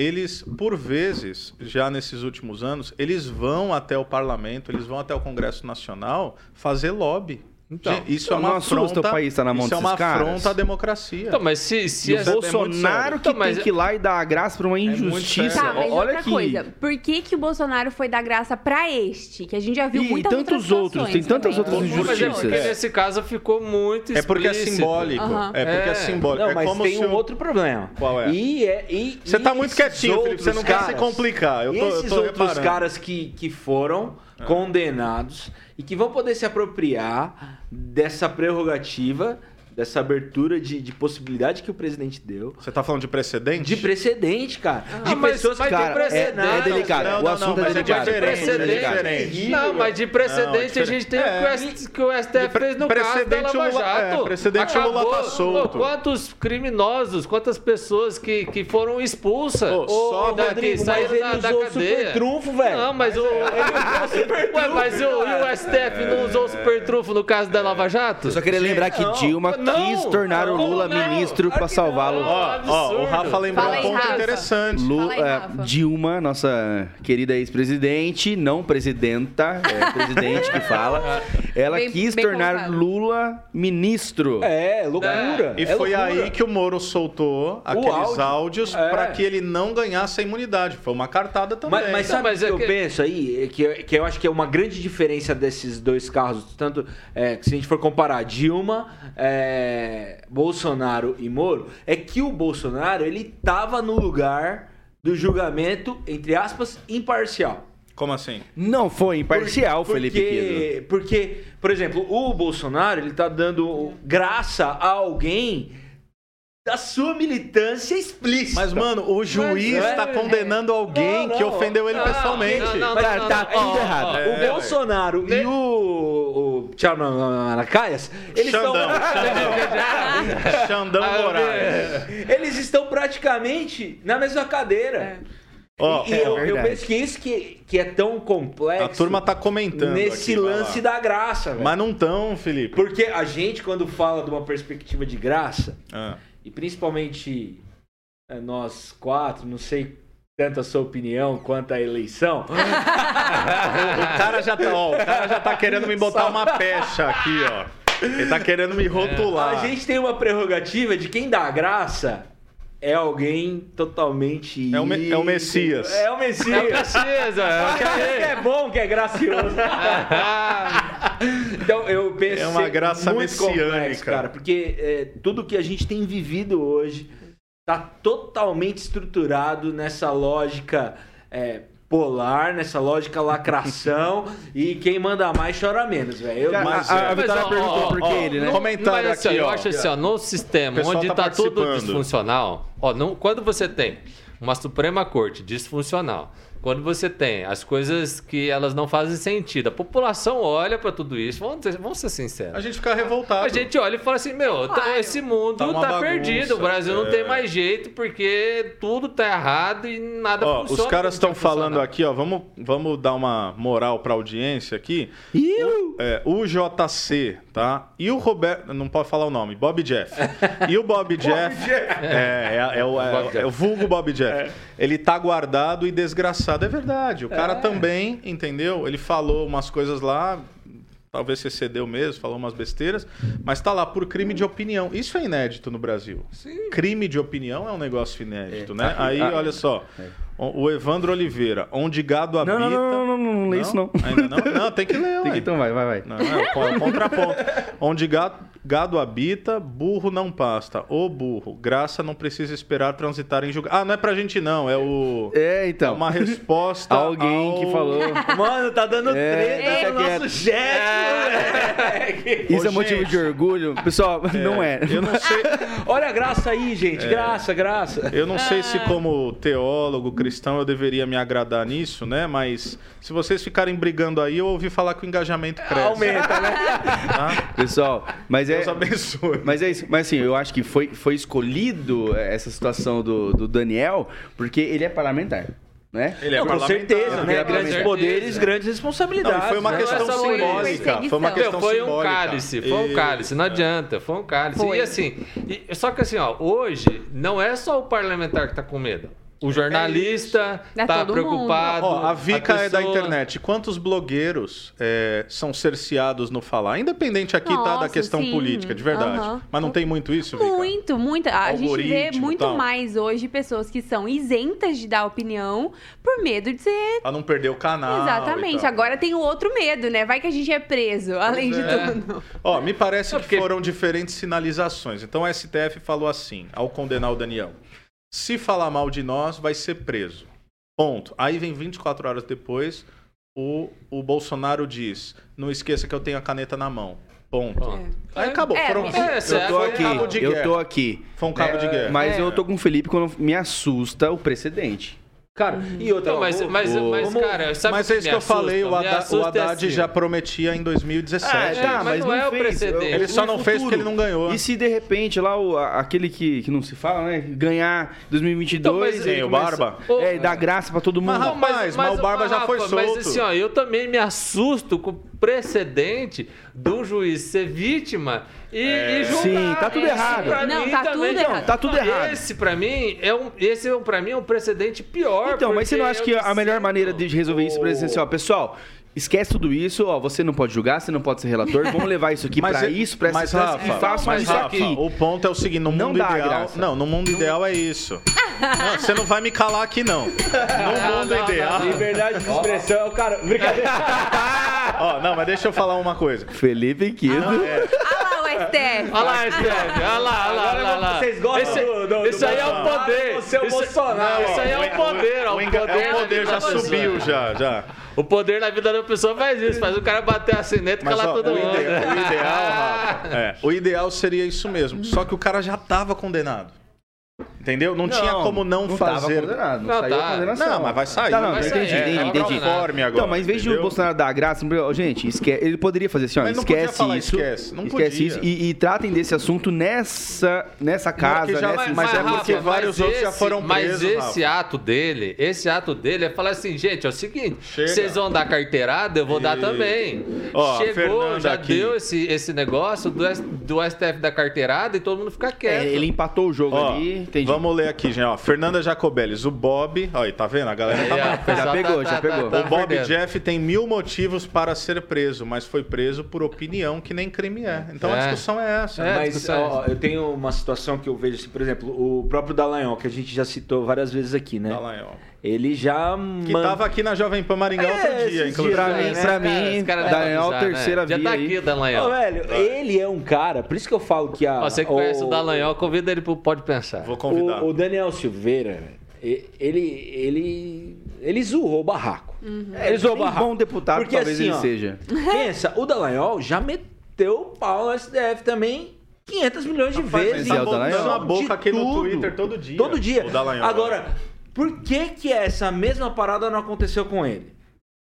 Eles, por vezes, já nesses últimos anos, eles vão até o parlamento, eles vão até o Congresso Nacional fazer lobby. Então, isso é não uma afronta. o país tá na mão isso é uma caras? afronta à democracia. então, mas se, se E o essa- Bolsonaro que Então, mas- tem que ir lá e dar a graça pra uma muito injustiça. sério. Tá, mas Olha outra que... coisa. Por que, que o Bolsonaro foi dar graça pra este? Que a gente já viu E muitas tantos outras outros, tem tantas outras também. Mas é injustiças. porque nesse caso ficou muito É porque é explícito. simbólico. Aham. É porque é, É. simbólico. Não, é mas como tem se um outro problema. Qual é? E, é e, Você tá e muito quietinho, Felipe. Você não quer se complicar. Eu tô, e eu esses tô outros reparando. caras que, que foram condenados e que vão poder se apropriar dessa prerrogativa, dessa abertura de, de possibilidade que o presidente deu. Você tá falando de precedente? De precedente, cara. de Ah, mas- pessoas mas que de Cara, é, precedente. é delicado. Não, o assunto não, é é delicado. É delicado. Precedente. Não, mas de precedente Não, é a gente tem diferente. o que o que STF De fez no caso da Lava Lula- Jato. é, precedente, o Lula tá solto. Pô, quantos criminosos, quantas pessoas que, que foram expulsas Ô, só, da, que Rodrigo, saíram mas da, ele da usou o cadeia. super trunfo, velho. Não, mas o. Ué, mas o, o STF não usou o super trunfo no caso da Lava Jato? Eu só queria lembrar que Não, Dilma não, quis tornar o Lula não? ministro que salvá-lo. Ó, ó, o. Rafa lembrou Fala um aí, ponto Rafa. interessante. Lu- Fala aí, é, Rafa. Dilma, nossa querida ex-presidente, não presidenta, é presidente que fala. Ela Bem- quis bem tornar colocado. Lula ministro. É, loucura. E é foi loucura. aí que o Moro soltou aqueles áudio. áudios É. pra que ele não ganhasse a imunidade. Foi uma cartada também. Mas, mas sabe o mas que é eu que- penso aí? É Que, que eu acho que é uma grande diferença desses dois carros. Tanto é, que se a gente for comparar Dilma, é, Bolsonaro e Moro, é que o Bolsonaro ele tava no lugar do julgamento, entre aspas, imparcial. Como assim? Não foi imparcial, Por- Felipe porque, Porque, por exemplo, o Bolsonaro ele tá dando graça a alguém da sua militância explícita. Mas, mano, o juiz é- tá condenando alguém Não, que não. ofendeu ele Não, pessoalmente. não, não, Mas não, tá não, tudo errado. ó, o é, Bolsonaro e o, o Tchau Maracaias, eles Xandão, estão. Xandão. Ah. Moraes. Eles estão praticamente na mesma cadeira. Ó, e e eu, eu penso que isso que, que é tão complexo a turma tá comentando. nesse aqui, lance da graça, velho. Mas não tão, Felipe. Porque a gente, quando fala de uma perspectiva de graça, Ah. E principalmente é, nós quatro, não sei tanto a sua opinião quanto a eleição, O cara já tá, ó, o cara já tá querendo me botar uma pecha aqui, ó. Ele tá querendo me rotular. a gente tem uma prerrogativa de quem dá a graça é alguém totalmente. É o me- é o Messias. É o Messias. É o que que é bom, que é gracioso. então eu penso É uma graça muito complexo, messiânica. cara, porque é, tudo que a gente tem vivido hoje tá totalmente estruturado nessa lógica é, polar, nessa lógica lacração e quem manda mais chora menos, velho. Eu- A, Mas a, é. a Vitória Mas, perguntou ó, por que ó, ele, né? Comentário Mas, assim, aqui, eu ó. acho assim, ó, no sistema onde tá tá, tudo disfuncional, ó, não, quando você tem uma Suprema Corte disfuncional, quando você tem as coisas que elas não fazem sentido, a população olha pra tudo isso, vamos, ser- vamos ser sinceros. A gente fica revoltado. A gente olha e fala assim, meu, tá- esse mundo Tá tá, bagunça, perdido, o Brasil não é. tem mais jeito porque tudo tá errado e nada Ó, funciona. os caras estão falando aqui, ó. Vamos, vamos dar uma moral pra audiência aqui. É, o JC, tá? E o Roberto. Não pode falar o nome, Bob Jeff. E o Bob Jeff. É, é, é o, é, Bob Jeff. é o vulgo Bob Jeff. Ele tá guardado e desgraçado. É verdade. O cara também, entendeu? Ele falou umas coisas lá. Talvez você cedeu mesmo, falou umas besteiras, mas tá lá por crime de opinião. Isso é inédito no Brasil. Crime de opinião é um negócio inédito, É. né? Aqui- Aí, ah, olha só. O o Evandro Oliveira, onde gado habita. Não, não, não, não, não, não, não lê isso não. Ainda não? Não, tem que ler, Tem que- Então vai, vai, vai. Não, é o, é contraponto. Onde gado, gado habita, burro não pasta. Ô burro, graça não precisa esperar transitar em julgamento. Ah, não é pra gente não, é o... É, É então. uma resposta Alguém ao- que falou. Mano, tá dando É, treta no nosso chat, moleque. Isso Ô, é motivo de orgulho? Pessoal, não é. Eu não sei, Olha a graça aí, gente. É. Graça, graça. eu não sei se como teólogo cristão eu deveria me agradar nisso, né? Mas se vocês ficarem brigando aí, eu ouvi falar que o engajamento cresce. Aumenta, né? Tá? Pessoal, mas é. Deus abençoe. Mas é isso. Mas assim, eu acho que foi, foi escolhido essa situação do, do Daniel porque ele é parlamentar, né? Ele é Não, com certeza, né? Ele é Grandes parlamentar. poderes, grandes responsabilidades. Não, foi uma né? questão Essa foi simbólica. Foi uma questão foi simbólica. um cálice, foi um cálice, não adianta, foi um cálice. Foi. E assim, e- só que assim, ó, hoje não é só o parlamentar que tá com medo. O jornalista É tá preocupado. Ó, a Vica é da pessoa- internet. Quantos blogueiros é, são cerceados no falar? Independente aqui tá da Nossa, questão sim. política, de verdade. Aham. Mas não tem muito isso, Vica? Muito, muito. A gente vê muito tal. mais hoje pessoas que são isentas de dar opinião por medo de ser. Pra não perder o canal. Exatamente. Agora tem o outro medo, né? Vai que a gente é preso, além de é. tudo. Ó, me parece É que porque- foram diferentes sinalizações. Então o STF falou assim, ao condenar o Daniel: se falar mal de nós, vai ser preso. Ponto. Aí vem 24 horas depois, o, o Bolsonaro diz: não esqueça que eu tenho a caneta na mão. Ponto. Ó. Aí acabou. É, foram É, Eu tô foi um aqui, cabo de eu guerra. tô aqui. Foi um cabo de guerra. Mas É. eu tô com o Felipe quando me assusta o precedente. Cara, e outra... Não, mas, mas, o- mas, vamos- cara, sabe Mas o é isso que eu assusta? falei, o, o é Haddad assim. já prometia em 2017. Ah, tá, mas não é o fez. precedente. Ele só não No fez porque ele não ganhou. E se de repente lá o, aquele que, que não se fala, né? Ganhar 2022 Então, mas- Quem, o começa- Barba? É, e dá graça pra todo mundo. Mas, rapaz, mas o Barba já foi Mas solto. assim, ó, eu também me assusto com precedente do juiz ser vítima e, e julgar. Sim, tá tudo Esse, errado. Não, mim, tá também- tudo errado. Tá tudo errado. Esse pra mim é um, esse é um, para mim é um precedente pior. Então, mas você não acha eu que a melhor maneira de resolver isso é dizer assim, ó, pessoal, esquece tudo isso, ó, você não pode julgar, você não pode ser relator, vamos levar isso aqui pra é- isso, pra essa Rafa, e façam mas, isso Rafa, aqui. O ponto é o seguinte, no Não mundo ideal. graça. Não, no mundo ideal é isso. Não, você não vai me calar aqui, não. No mundo não, ideal. Liberdade de expressão, cara. Brincadeira. Ó, não, mas deixa eu falar uma coisa. Felipe Quido. É, Olha lá o STF. Olha lá, Steph, olha lá, olha lá, olha lá. Vocês gostam esse, do- do- aí é o poder. você é o isso, Bolsonaro. Não, isso aí é o poder, ó, o, o enga- poder, é o poder já subiu, já, já. O poder na vida da pessoa faz isso, faz o cara bater a sineta e calar ó, todo o, mundo. ideal, o ideal, Rafa, é, o ideal seria isso mesmo. Só que o cara já estava condenado. Entendeu? Não, tinha como não, tava fazer. não, Não, saiu tá. a condenação. Não, mas vai sair. Tá, não, vai entendi, sair, entendi, é, entendi. conforme agora, Então, mas em vez de o entendeu? Bolsonaro dar a graça, gente, esque- ele poderia fazer assim, ó, Mas não podia esquece falar isso, esquece, não esquece podia. isso e, e tratem desse assunto nessa, nessa casa, já- nessa mas é porque vários mas outros já foram Mas presos, esse Rafa. ato dele, esse ato dele é falar assim, gente, é o seguinte, Chega. vocês vão dar carteirada, eu vou dar E- também. Ó, Chegou, Fernanda já aqui. deu esse, esse negócio do, do STF da carteirada e todo mundo fica quieto. É, ele empatou o jogo ali, entendi. Vamos ler aqui, gente. Ó, Fernanda Jacobelis, o Bob. Aí, tá vendo? A galera tá o pessoal Já pegou, já pegou. O Bob perdendo. Jeff tem mil motivos para ser preso, mas foi preso por opinião que nem crime é. Então a É. discussão é essa. É, né? Mas discussão. ó, eu tenho uma situação que eu vejo, assim, por exemplo, o próprio Dallagnol, que a gente já citou várias vezes aqui, né? Dallagnol. Ele já. Que man- tava aqui na Jovem Pan Maringá É, outro dia, inclusive. Pra mim, né? pra Esse cara- mim, cara Daniel, avisar, né? terceira Já via tá aí. aqui o Dallagnol. velho, ele é um cara, por isso que eu falo que a. Você que conhece o Dallagnol, convida ele pro Pode Pensar. Vou convidar. O, o Daniel Silveira, ele. ele. ele zoou o barraco. Ele zoou o barraco. bom deputado Porque, talvez assim, ele ó, seja. Pensa, o Dallagnol já meteu o pau no STF também 500 milhões de Rapaz, vezes. mas é o tá Dallagnol. botando a boca aqui no tudo. Twitter todo dia. Todo dia. O Dallagnol. Agora, por que que essa mesma parada não aconteceu com ele?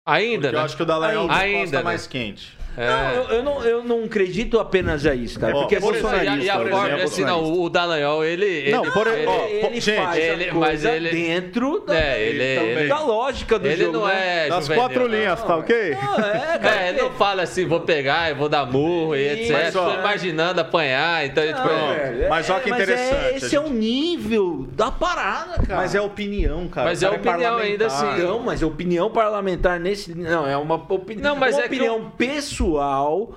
Ainda, Porque né? eu acho que o Dallagnol Ainda, Ainda, né? mais quente. É. Não, eu, eu não, eu não acredito apenas a isso, cara. Ó, porque por assim, exemplo, E a- e a por forma, exemplo, assim, não, o Dallagnol, ele... Não, ele, por- ele, ó, ele gente, faz ele- mas ele- dentro da, É, ele- da- ele- da lógica do ele jogo. não né? é Das juvenil, quatro não. linhas, tá ok? Não, é, cara. É, ele não fala assim, vou pegar e vou dar murro e etc. Mas, Tô imaginando apanhar, então, tipo, Não, é- velho, mas ó que interessante, É, esse é o nível da parada, cara. Mas é opinião, cara. Mas é opinião ainda assim. Não, mas opinião parlamentar nesse. Não, é uma, opini... Não, mas uma é opinião pessoal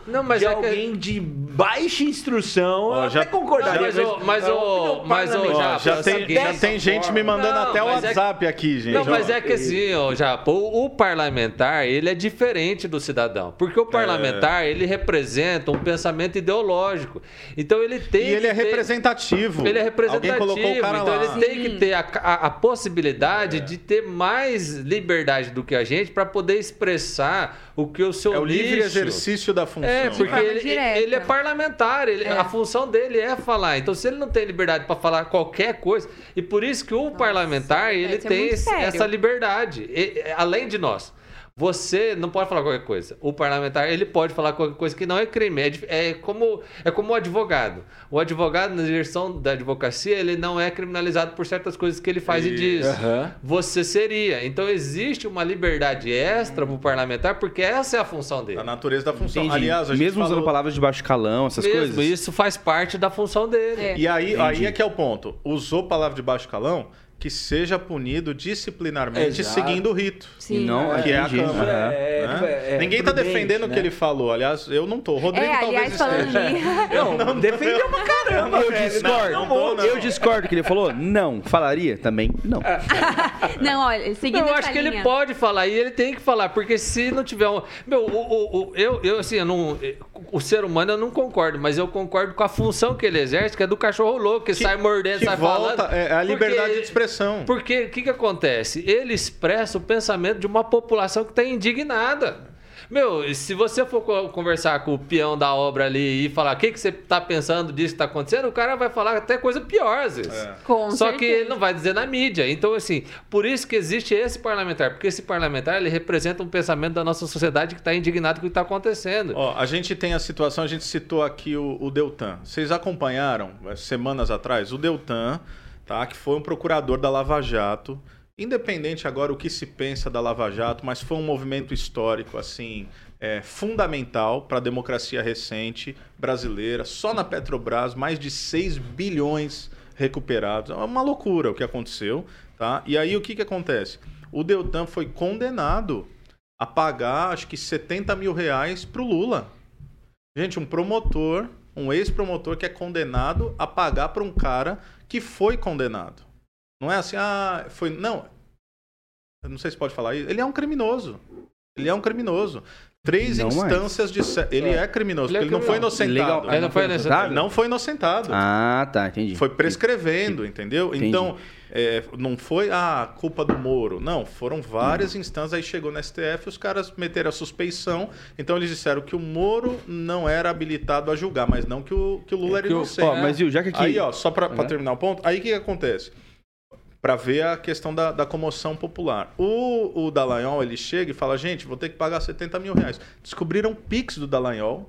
Não, mas de é que- alguém de baixa instrução. Ó, eu já- até concordaria. Não, mas o- mas é mas. Ó, já, tem, já tem gente me mandando Não, até o mas é- WhatsApp aqui, gente. Não, mas é que assim, ó, já, o, o parlamentar, ele é diferente do cidadão. Porque o parlamentar, ele representa um pensamento ideológico. Então ele tem E ele que é ter- representativo. Ele é representativo, Alguém colocou o cara então lá. ele tem que ter a, a- a possibilidade de ter mais liberdade do que a gente para poder expressar o que o seu É o livre lixo- exercício da função. É, porque ele, ele é parlamentar, ele- É. a função dele é falar. Então, se ele não tem liberdade para falar qualquer coisa, e por isso que o parlamentar ele é tem essa liberdade, e- além de nós. Você não pode falar qualquer coisa. O parlamentar ele pode falar qualquer coisa que não é crime. É, é como é como o advogado. O advogado na direção da advocacia ele não é criminalizado por certas coisas que ele faz e, E- diz. Aham. Você seria. Então existe uma liberdade extra para o parlamentar porque essa é a função dele. A natureza da função. Entendi. Aliás, a gente Mesmo usando falou- palavras de baixo calão, essas Mesmo, coisas. isso faz parte da função dele. É. E aí, Entendi. aí é que é o ponto. Usou palavra de baixo calão, que seja punido disciplinarmente Exato. seguindo o rito. Sim. E não, Que é a entendi. Câmara. É, né? é, é Ninguém tá prudente, defendendo o né? que ele falou. Aliás, eu não tô. Rodrigo É, talvez aliás, falando esteja. nisso. Não, defendeu pra caramba, Eu velho. discordo. Não, não tô, não. Eu discordo que ele falou? Não. Falaria? Também? Não. Não, olha, seguindo Não, eu acho que linha. ele pode falar e ele tem que falar, porque se não tiver um. Meu, o, o- o- eu, eu, assim, eu não. O ser humano eu não concordo, mas eu concordo com a função que ele exerce, que é do cachorro louco, que, sai mordendo, que sai volta, falando. é a liberdade Porque- de expressão. Porque o que, que acontece? Ele expressa o pensamento de uma população que está indignada. Meu, se você for co- conversar com o peão da obra ali e falar o que, que você está pensando disso que está acontecendo, o cara vai falar até coisa pior às vezes. É. Com Só que certeza. ele não vai dizer na mídia. Então, assim, por isso que existe esse parlamentar. Porque esse parlamentar, ele representa um pensamento da nossa sociedade que está indignado com o que está acontecendo. Ó, a gente tem a situação, a gente citou aqui o, o Deltan. Vocês acompanharam, eh, semanas atrás, o Deltan, tá? Que foi um procurador da Lava Jato. Independente agora o que se pensa da Lava Jato, mas foi um movimento histórico, assim, é, fundamental para a democracia recente brasileira. Só na Petrobras, mais de 6 bilhões recuperados. É uma loucura o que aconteceu. Tá? E aí o que, que acontece? O Deltan foi condenado a pagar, acho que 70 mil reais para o Lula. Gente, um promotor, um ex-promotor que é condenado a pagar para um cara que foi condenado. Não é assim, ah, foi. Não. Eu não sei se pode falar isso. Ele é um criminoso. Ele é um criminoso. Três Não mais. instâncias de. se- Ele é, criminoso, Ele é porque ele não foi criminoso. inocentado. Legal. Ele não foi inocentado? Ele não foi inocentado. Ah, tá, entendi. Foi prescrevendo, entendeu? Entendi. Então, é, não foi a culpa do Moro. Não, foram várias instâncias. Aí chegou no STF, os caras meteram a suspeição. Então, eles disseram que o Moro não era habilitado a julgar, mas não que o, que o Lula era que o- inocente. Ó, mas viu, já que aqui... Aí, ó, só pra, pra É. terminar o ponto, aí o que, que acontece? Pra ver a questão da, da comoção popular. O, o Dallagnol, ele chega e fala, gente, vou ter que pagar 70 mil reais. Descobriram o Pix do Dallagnol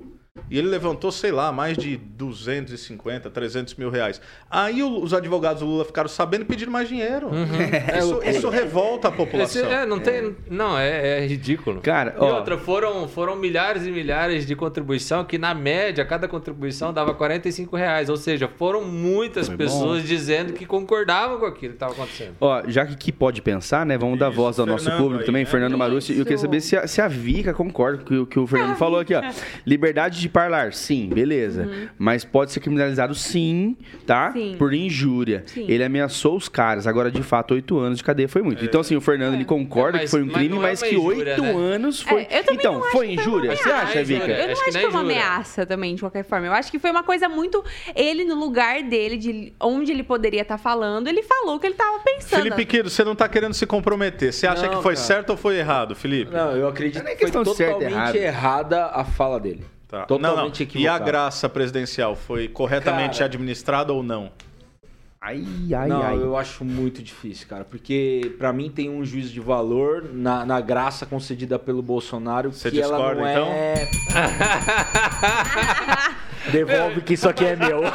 e ele levantou, sei lá, mais de 250, 300 mil reais. Aí os advogados do Lula ficaram sabendo e pediram mais dinheiro. Isso, isso revolta a Esse- população. é, não tem. Não, é, é ridículo. Cara, e ó- outra, foram, foram milhares e milhares de contribuição que, na média, cada contribuição dava 45 reais. Ou seja, foram muitas Foi pessoas dizendo que concordavam com aquilo que estava acontecendo. Ó, já que aqui pode pensar, né? Vamos dar Isso, voz ao nosso Fernando público aí, também, né? Fernando Marucci. E eu queria saber se a, se a Vika concorda com o que o Fernando falou aqui, ó. Liberdade de falar, sim, beleza. Mas pode ser criminalizado, sim, tá? Uhum. Sim. Por injúria. Sim. Ele ameaçou os caras. Agora, de fato, oito anos de cadeia foi muito. Então, assim, o Fernando ele concorda É, que foi um mas- crime, mas é mas uma que oito né? anos foi. É, eu também então, foi foi injúria? Você acha. Vika? Eu não Acho que nem foi uma ameaça também, de qualquer forma. Eu acho que foi uma coisa muito. Ele, no lugar dele, de onde ele poderia estar falando, ele falou o que ele tava pensando. Felipe Quido, você não tá querendo se comprometer. Você acha Não, que foi cara. certo ou foi errado, Felipe? Não, eu acredito Não é que foi questão de certo totalmente errado. errada a fala dele. Tá. Totalmente não, não. E a graça presidencial foi corretamente Cara. administrada ou não? Ai, ai, não, ai. eu acho muito difícil, cara. Porque pra mim tem um juízo de valor na, na graça concedida pelo Bolsonaro Você que ela discorda, não então? é... Devolve que isso aqui é meu.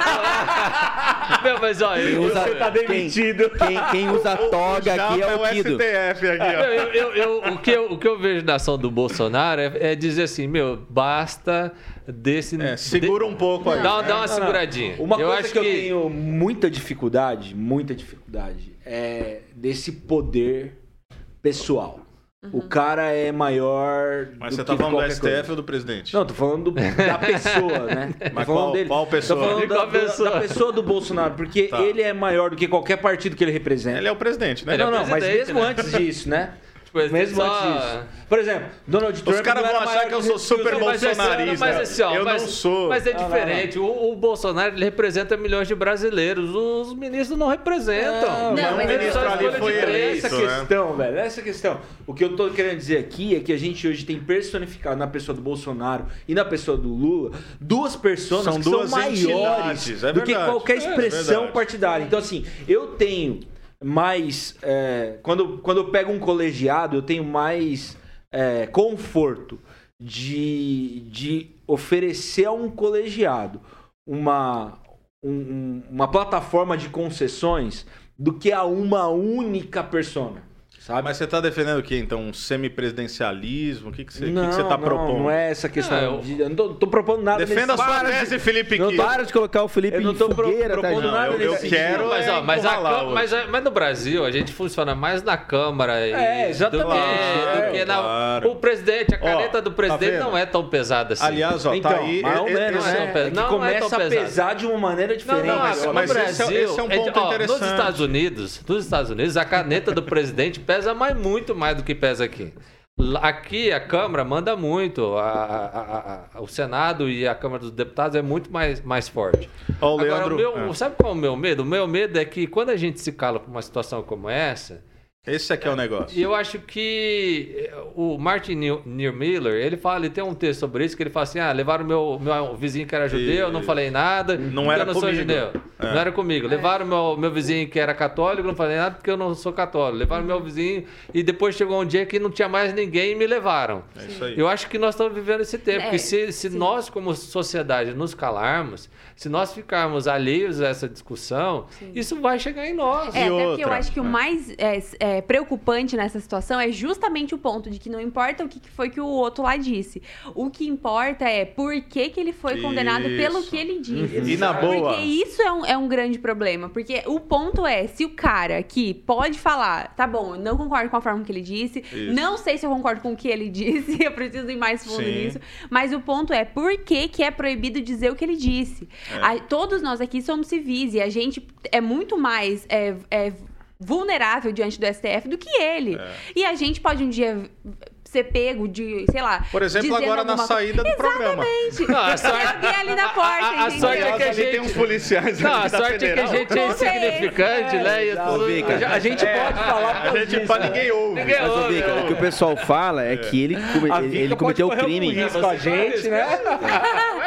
Meu, mas ó, eu, Usa- eu- tá demitido. Quem, quem usa toga aqui é Japa o Kido. STF aqui, Meu, ó. eu- eu- eu- o, que eu, o que eu vejo na ação do Bolsonaro é, é dizer assim, meu, basta desse. É, segura um pouco aí. Dá, dá uma Não, não. seguradinha. Uma eu coisa acho que, eu tenho muita dificuldade, muita dificuldade, é desse poder pessoal. O cara é maior. Mas do você que tá falando do qualquer STF coisa. ou do presidente? Não, tô falando do- da pessoa, né? Tô Mas falando qual- dele. qual pessoa? Tô falando da, qual da- pessoa? da pessoa do Bolsonaro, porque Tá. ele é maior do que qualquer partido que ele representa. Ele é o presidente, né? Ele é não, o não, mas presidente, mesmo né? antes disso, né? Ele mesmo só- antes disso. Por exemplo, Donald Trump. caras não vão achar que eu sou super bolsonarista. Mas, assim, ó, Eu mas- não sou. Mas é Não, não, diferente. O, o Bolsonaro ele representa milhões de brasileiros. Os ministros não representam. Não, Não, mas o é ministro só ali foi de eleito, Essa né? questão, velho, essa questão. O que eu tô querendo dizer aqui é que a gente hoje tem personificado na pessoa do Bolsonaro e na pessoa do Lula duas pessoas São que duas são maiores é do que qualquer É expressão verdade. partidária. Então, assim, eu tenho mais. é, quando, quando eu pego um colegiado, eu tenho mais é, conforto de, de oferecer a um colegiado uma, um- um- uma plataforma de concessões do que a uma única persona. Sabe? Mas você tá defendendo o quê, então? Um semipresidencialismo? O que, que você, o que não, que tá não, propondo? não é essa questão. Não, eu- de- eu não tô, tô propondo nada Defenda a nesse- sua Para de- tese, Felipe Não. Para de colocar o Felipe Eu não tô pro- fogueira, tá, propondo gente? nada eu- eu nesse quero- sentido. Mas, ó, é mas, a mas, a- mas no Brasil a gente funciona mais na Câmara e- É, exatamente. do que, do É, que na- claro. o presidente, a Ó, caneta do tá presidente vendo? não é tão pesada assim. Aliás, ó, Então, tá aí. mais ou menos, é- né? É não, é começa tão a pesado. pesar de uma maneira Não, diferente. não, mas- esse é- é um ponto ó, interessante. Nos Estados Unidos, nos Estados Unidos, a caneta do presidente pesa mais, muito mais do que pesa aqui. Aqui a Câmara manda muito, a- a- a- o Senado e a Câmara dos Deputados é muito mais, mais forte. Ó, o Agora, Leandro- o meu, é. sabe qual é o meu medo? O meu medo é que quando a gente se cala por uma situação como essa, Esse aqui é o negócio. e eu acho que eh, o Martin Neil Neil Miller, ele fala, ele tem um texto sobre isso, que ele fala assim, ah, levaram meu, meu vizinho que era judeu, eu não falei nada, Não porque era eu não sou comigo. judeu. É. Não era comigo. Levaram meu, meu vizinho que era católico, não falei nada porque eu não sou católico. Levaram meu vizinho e depois chegou um dia que não tinha mais ninguém e me levaram. É isso aí. Eu acho que nós estamos vivendo esse tempo. É, porque se, se sim. nós, como sociedade, nos calarmos, se nós ficarmos alheios a essa discussão, isso vai chegar em nós. É, E até porque eu outra? acho que o É. mais é, preocupante nessa situação é justamente o ponto de que não importa o que foi que o outro lá disse. O que importa é por que, que ele foi condenado pelo Isso. que ele disse. E na boa. Porque isso é um, é um grande problema. Porque o ponto é, se o cara que pode falar, tá bom, eu não concordo com a forma que ele disse, Isso. não sei se eu concordo com o que ele disse, eu preciso ir mais fundo Sim. nisso. Mas o ponto é, por que, que é proibido dizer o que ele disse? É. A- todos nós aqui somos civis e a gente é muito mais é, é, vulnerável diante do STF do que ele. É. E a gente pode um dia ser pego de, sei lá. Por exemplo, agora na coisa. saída do programa. Exatamente. A Tem sorte- alguém ali na porta, a- a- a sorte é que a Ali tem gente- uns policiais Não, a da sorte é que a gente é insignificante, né? É Vika, A, gente pode falar A gente pra né? ninguém ouve. Ninguém Mas, ô, ouve. o que o pessoal fala é que ele, ele, ele cometeu correr crime. risco com a gente, né?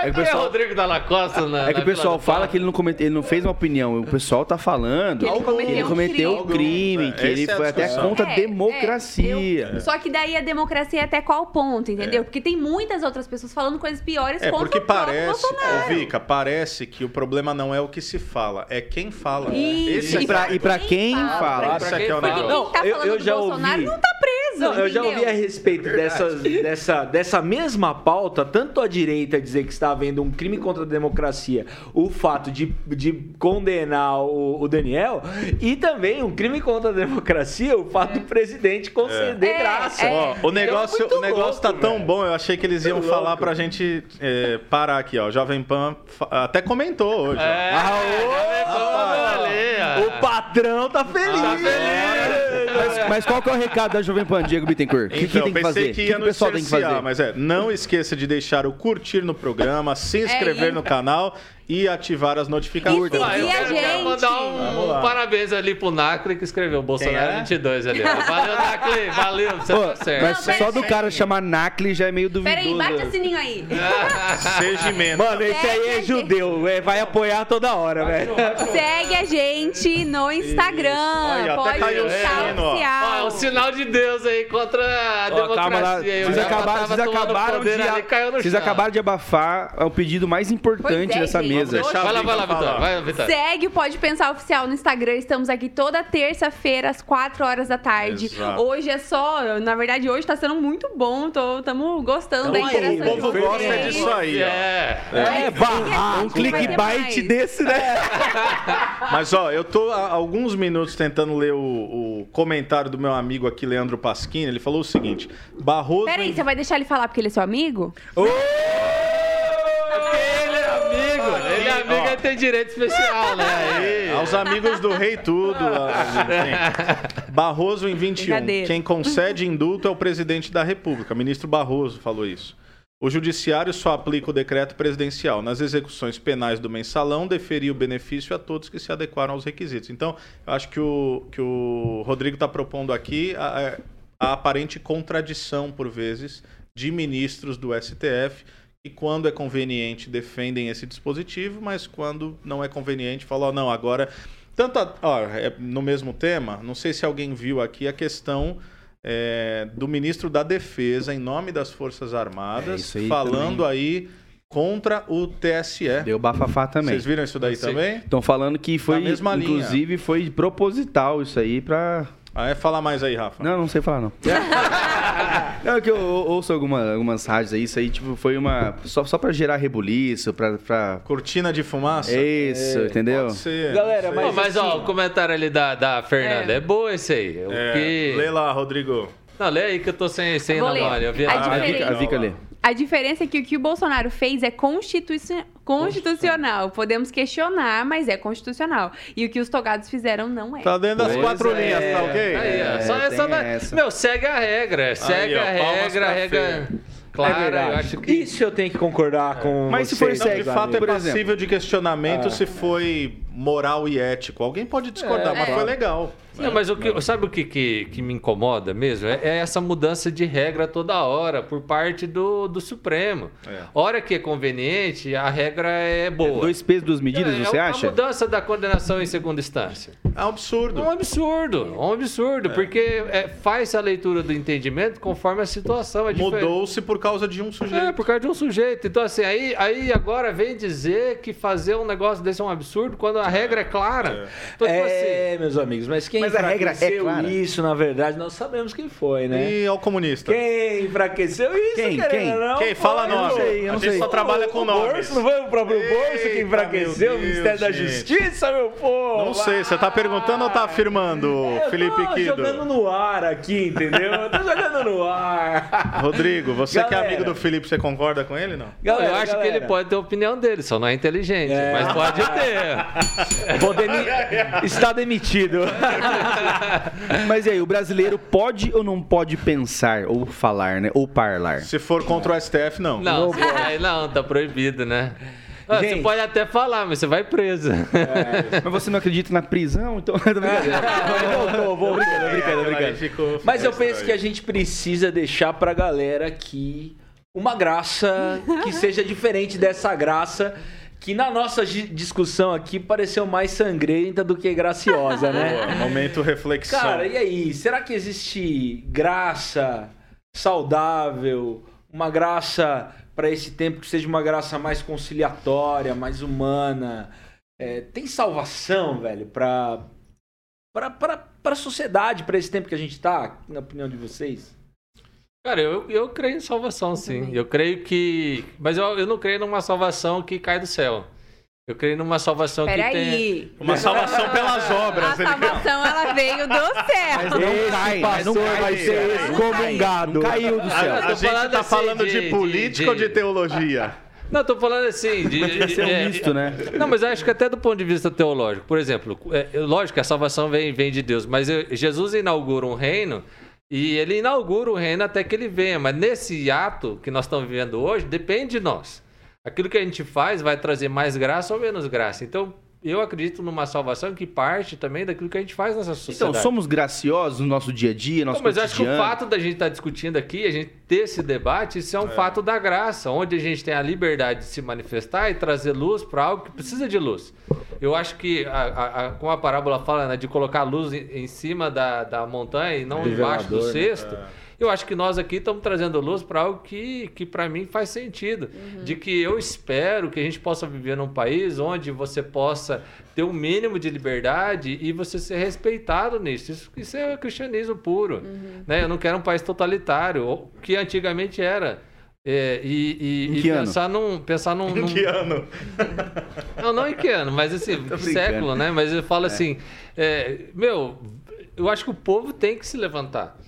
É que o é pessoal, Rodrigo Dalla Costa na é que o pessoal fala que ele não, comete, ele não fez uma opinião. O pessoal tá falando Que ele cometeu um cometeu crime. o crime, que ele é foi até contra a É, democracia. é, só que daí a democracia é até qual ponto, É. entendeu? Porque tem muitas outras pessoas falando coisas piores É, contra porque o próprio parece, Bolsonaro. ô Vika, parece que o problema não é o que se fala, é quem fala. Isso, Esse E pra- e pra quem fala? Esse aqui é o Pra quem negócio. Não, Quem tá eu- falando eu já Bolsonaro ouvi- não tá Não, eu já ouvi a respeito dessas, dessa, dessa mesma pauta, tanto a direita dizer que está havendo um crime contra a democracia, o fato de, de condenar o, o Daniel, e também um crime contra a democracia, o fato do presidente conceder É, graça. é. Ó, o negócio, muito o negócio tá tão velho. bom, eu achei que eles iam falar louco. pra gente é, parar aqui, ó. Jovem Pan até comentou hoje. ó. É, Ah. O patrão tá feliz. Tá feliz. Mas, mas qual que é o recado da Jovem Pan, Diego Bittencourt? O que, que Então, tem que pensei fazer? Que que, o pessoal tem que fazer? mas é, não esqueça de deixar o curtir no programa, se inscrever isso. no canal e ativar as notificações. E seguir Ah, eu a quero, mandar um, parabéns ali pro Nacli que escreveu Bolsonaro Quem é? 22 ali. Valeu, Nacli, valeu, você Pô, tá certo. mas Não, só do aí. cara chamar Nacli já é meio duvidoso. Peraí, bate o sininho aí. Seja menos. Mano, esse aí é judeu, é, vai apoiar toda hora, velho. Segue a gente no Instagram. Pode caiu o sino, ó. o sinal de Deus aí contra a Ó, democracia. aí. Vocês, acabaram, vocês acabaram de, ali, vocês acabaram de abafar é o pedido mais importante é, dessa gente. mesa. A Vai lá, vai lá, falar. Vitor. Vai, Vitor. Segue o Pode Pensar Oficial no Instagram. Estamos aqui toda terça-feira, às 4 horas da tarde. Exato. Hoje é só. Na verdade, hoje tá sendo muito bom. Tô, tamo gostando da Tamo aí, interação. O povo gosta vocês. disso aí, ó. É. É, barrar, um Vai ter clickbait desse, né? Mas ó, eu tô há alguns minutos tentando ler o, o comentário do meu amigo aqui, Leandro Pasquini. Ele falou o seguinte: Barroso. Peraí, em- você vai deixar ele falar porque ele é seu amigo? É é ele tem direito especial, né? Aí. Aos amigos do rei tudo. Barroso em 21. Brincadeira. Quem concede indulto é o presidente da República. Ministro Barroso falou isso. O judiciário só aplica o decreto presidencial. Nas execuções penais do mensalão, deferia o benefício a todos que se adequaram aos requisitos. Então, eu acho que o, que o Rodrigo está propondo aqui a, a aparente contradição, por vezes, de ministros do STF que, quando é conveniente, defendem esse dispositivo, mas quando não é conveniente, falam, ó, não, agora... Tanto, a- ó, é no mesmo tema, não sei se alguém viu aqui a questão é, do ministro da Defesa, em nome das Forças É, Armadas, isso aí falando aí contra o TSE. Deu bafafá também. Vocês viram isso daí também? Estão falando que foi, mesma linha. inclusive, foi proposital isso aí pra... Ah, é? Fala mais aí, Rafa. Não, não sei falar, não. não, é que eu ou- ouço alguma- algumas rádios aí, isso aí, tipo, foi uma... Só, só pra gerar rebuliço, pra... pra... Cortina de fumaça? Isso, entendeu? Pode ser. Galera, sei. Pô, mas ó, o comentário ali da, da Fernanda é, boa esse aí. O É, que... Lê lá, Rodrigo. Não, lê aí que eu tô sem, sem na. Eu vi A a- A lê. A diferença é que o que o Bolsonaro fez é constituci- constitucional. Podemos questionar, mas é constitucional. E o que os togados fizeram não é. Tá dentro das Pois quatro é. linhas, tá ok? Aí, É, só essa, da- essa. Meu, segue a regra. Segue ó, a regra, a regra. Claro, é eu acho que. Isso eu tenho que concordar com Mas se for Não, de fato é por exemplo. passível de questionamento Ah. se foi moral e ético. Alguém pode discordar, mas É. foi legal. Não, mas o que, sabe o que, que, que me incomoda mesmo? É, é essa mudança de regra toda hora por parte do, do Supremo. É. Hora que é conveniente, a regra é boa. Dois pesos, duas medidas, é, você é acha? A mudança da condenação em segunda instância. É um absurdo. É um absurdo, é um absurdo, porque é, faz a leitura do entendimento conforme a situação. É diferente. Mudou-se por causa de um sujeito. É, por causa de um sujeito. Então, assim, aí, aí agora vem dizer que fazer um negócio desse é um absurdo quando a regra é clara. Então, tipo assim, É, meus amigos, mas quem Mas a regra é enfraqueceu clara. isso, na verdade, nós sabemos quem foi, né? E ao comunista. Quem enfraqueceu isso, Quem? querendo Quem? não, Quem? Fala nome. o- sei, eu não a gente sei. só trabalha com o nomes. Bolso, não foi o próprio Bolso que enfraqueceu meu o Ministério da Deus, Justiça, meu povo? Não sei, você tá perguntando ou tá afirmando, É, eu Felipe tô Kido? jogando no ar aqui, entendeu? Eu tô jogando no ar. Rodrigo, você que é Galera. amigo do Felipe, você concorda com ele, não? eu acho que ele pode ter a opinião dele, só não é inteligente. É. Mas pode ter. Vou demi... Está demitido. Mas e aí, o brasileiro pode ou não pode pensar ou falar, né? Ou parlar? Se for contra o STF, não. Não, aí não, tá proibido, né? Ah, Você pode até falar, mas você vai preso. Mas você não acredita na prisão? Então. Tô brincadeira. voltou, voltou. Brincando, brincando, Aí brincando. ficou- Mas eu penso que a gente precisa deixar pra galera aqui uma graça que seja diferente dessa graça que na nossa discussão aqui pareceu mais sangrenta do que graciosa, né? Boa, Momento reflexão. Cara, e aí? Será que existe graça saudável? Uma graça para esse tempo que seja uma graça mais conciliatória, mais humana? É, tem salvação, velho, pra, pra, pra, pra sociedade, pra esse tempo que a gente tá, na opinião de vocês? Cara, eu, eu creio em salvação, sim. também. Eu creio que. Mas eu, eu não creio numa salvação que cai do céu. Eu creio numa salvação que tem. Peraí. Uma salvação pelas A obras. ele- salvação, ela veio do céu. Não cai, mas não cai, vai ser excomungado. Não caiu do A, céu. a tô gente falando tá assim falando de, de- de- política de- ou de teologia? Não, tô falando assim. De, Podia ser um é, misto, né? Não, mas eu acho que até do ponto de vista teológico, por exemplo, é, é lógico que a salvação vem, vem de Deus, mas eu- Jesus inaugura um reino e ele inaugura o reino até que ele venha. Mas nesse ato que nós estamos vivendo hoje, depende de nós. Aquilo que a gente faz vai trazer mais graça ou menos graça. Então, eu acredito numa salvação que parte também daquilo que a gente faz nessa Então, sociedade. somos graciosos no nosso dia a dia, nosso Não, mas eu acho que o cotidiano? fato da gente estar discutindo aqui, a gente ter esse debate, isso é um fato da graça, onde a gente tem a liberdade de se manifestar e trazer luz para algo que precisa de luz. Eu acho que, a, a, a- como a parábola fala, né, de colocar a luz em, em cima da, da montanha e não embaixo do né? cesto, eu acho que nós aqui estamos trazendo luz para algo que, que para mim faz sentido. De que eu espero que a gente possa viver num país onde você possa ter um mínimo de liberdade e você ser respeitado nisso. Isso, isso é cristianismo puro. Né? Eu não quero um país totalitário, o que antigamente era. É, e e- Em e ano? pensar num. Pensar num, num- Em que ano? não, não em que ano, mas assim, século, né? Mas eu falo assim, é, meu, eu acho que o povo tem que se levantar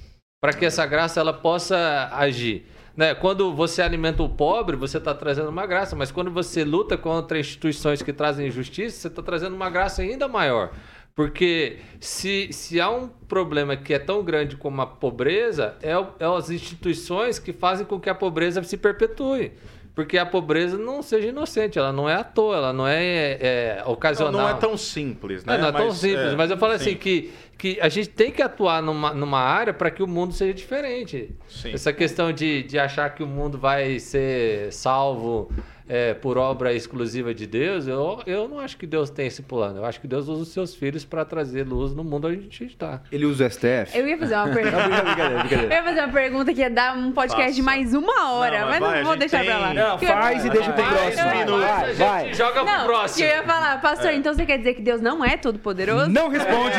para que essa graça ela possa agir. Né? Quando você alimenta o pobre, você está trazendo uma graça, mas quando você luta contra instituições que trazem injustiça, você está trazendo uma graça ainda maior. Porque se, se há um problema que é tão grande como a pobreza, é, é as instituições que fazem com que a pobreza se perpetue. Porque a pobreza não seja inocente, ela não é à toa, ela não é, é Não, ocasional. não é tão simples, né? É, não é tão Mas, simples, é, mas eu falo assim sim. que, que a gente tem que atuar numa, numa área para que o mundo seja diferente. Sim. Essa questão de, de achar que o mundo vai ser salvo é, por obra exclusiva de Deus, eu, eu não acho que Deus tem esse plano. Eu acho que Deus usa os seus filhos para trazer luz no mundo onde a gente está. Ele usa o STF? Eu ia fazer uma pergunta. brincadeira, Eu ia fazer uma pergunta que ia dar um podcast de mais uma hora, Não, mas mas vai, não vou deixar tem- pra lá. Não, Que eu- Faz e deixa pro Vai, próximo. vai, vai, a gente vai. joga pro Não, próximo. que eu ia falar, pastor, então você quer dizer que Deus não é todo poderoso? Não responde,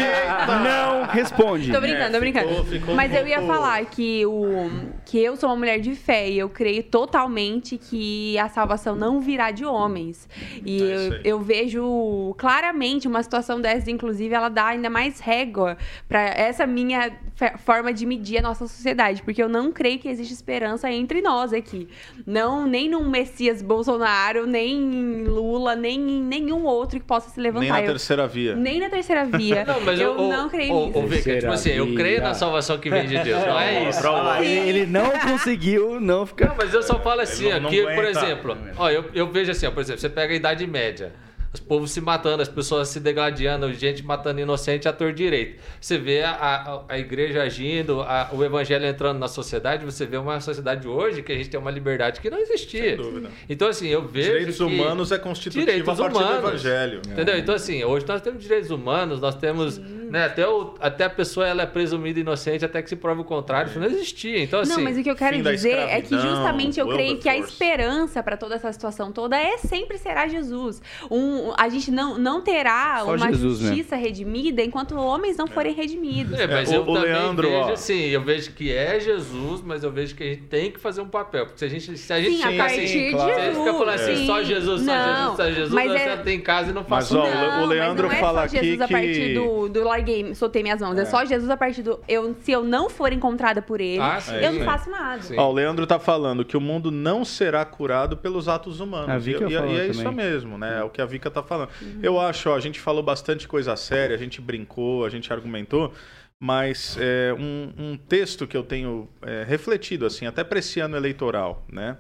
não responde. Tô brincando, tô brincando. ficou- ficou Mas um eu ia falar que, o, que eu sou uma mulher de fé e eu creio totalmente que a salvação não virá de homens. E É eu, eu vejo claramente uma situação dessa, inclusive, ela dá ainda mais régua para essa minha forma de medir a nossa sociedade. Porque eu não creio que existe esperança entre nós aqui. Não, nem num Messias Bolsonaro, nem em Lula, nem em nenhum outro que possa se levantar. Nem na Eu- terceira via. nem na terceira via. Não, mas eu o- não creio o- nisso. o Vika, tipo assim, eu creio na salvação que vem de Deus, não é isso. Ah, ele, não conseguiu não Não, ficar. mas eu só falo assim, não- aqui, não por exemplo, ó, eu, eu vejo assim, ó, por exemplo, você pega a Idade Média, os povos se matando, as pessoas se degladiando, gente matando inocente à torre direito. Você vê a, a, a igreja agindo, a- o evangelho entrando na sociedade, você vê uma sociedade hoje que a gente tem uma liberdade que não existia. Sem dúvida. Então, assim, eu vejo Direitos que- humanos é constitutivo Direitos a partir do humanos. evangelho. Entendeu? Então, assim, hoje nós temos direitos humanos, nós temos Né? Até, o, até a pessoa ela é presumida inocente até que se prove o contrário. Isso não existia. Então, assim. não, mas o que eu quero dizer é que justamente eu creio que a esperança para toda essa situação toda é sempre será Jesus. Um, a gente não, não terá Só uma Jesus, né? justiça redimida enquanto homens não forem redimidos. É, mas É, o- eu o também Leandro, vejo ó. assim, eu vejo que é Jesus, mas eu vejo que a gente tem que fazer um papel. Porque se a gente, se a gente Sim, a ficar partir assim, de claro. se a gente fica falando assim, Sim. só Jesus, só Não, Jesus, só Jesus, mas eu é- sento em casa e não Mas, faço ó, nada. o Não, Leandro mas não fala é só Jesus aqui a partir que- do, do larguei, soltei minhas mãos. É. só Jesus a partir do. Eu, se eu não for encontrada por ele, Ah, sim, eu não faço nada. Sim. Ó, o Leandro tá falando que o mundo não será curado pelos atos humanos. A E, e- e é isso mesmo, né? É o que a Vika tá falando. Eu acho, ó, a gente falou bastante coisa séria, a gente brincou, a gente argumentou, mas é, um, um texto que eu tenho é, refletido, assim, até para esse ano eleitoral, né?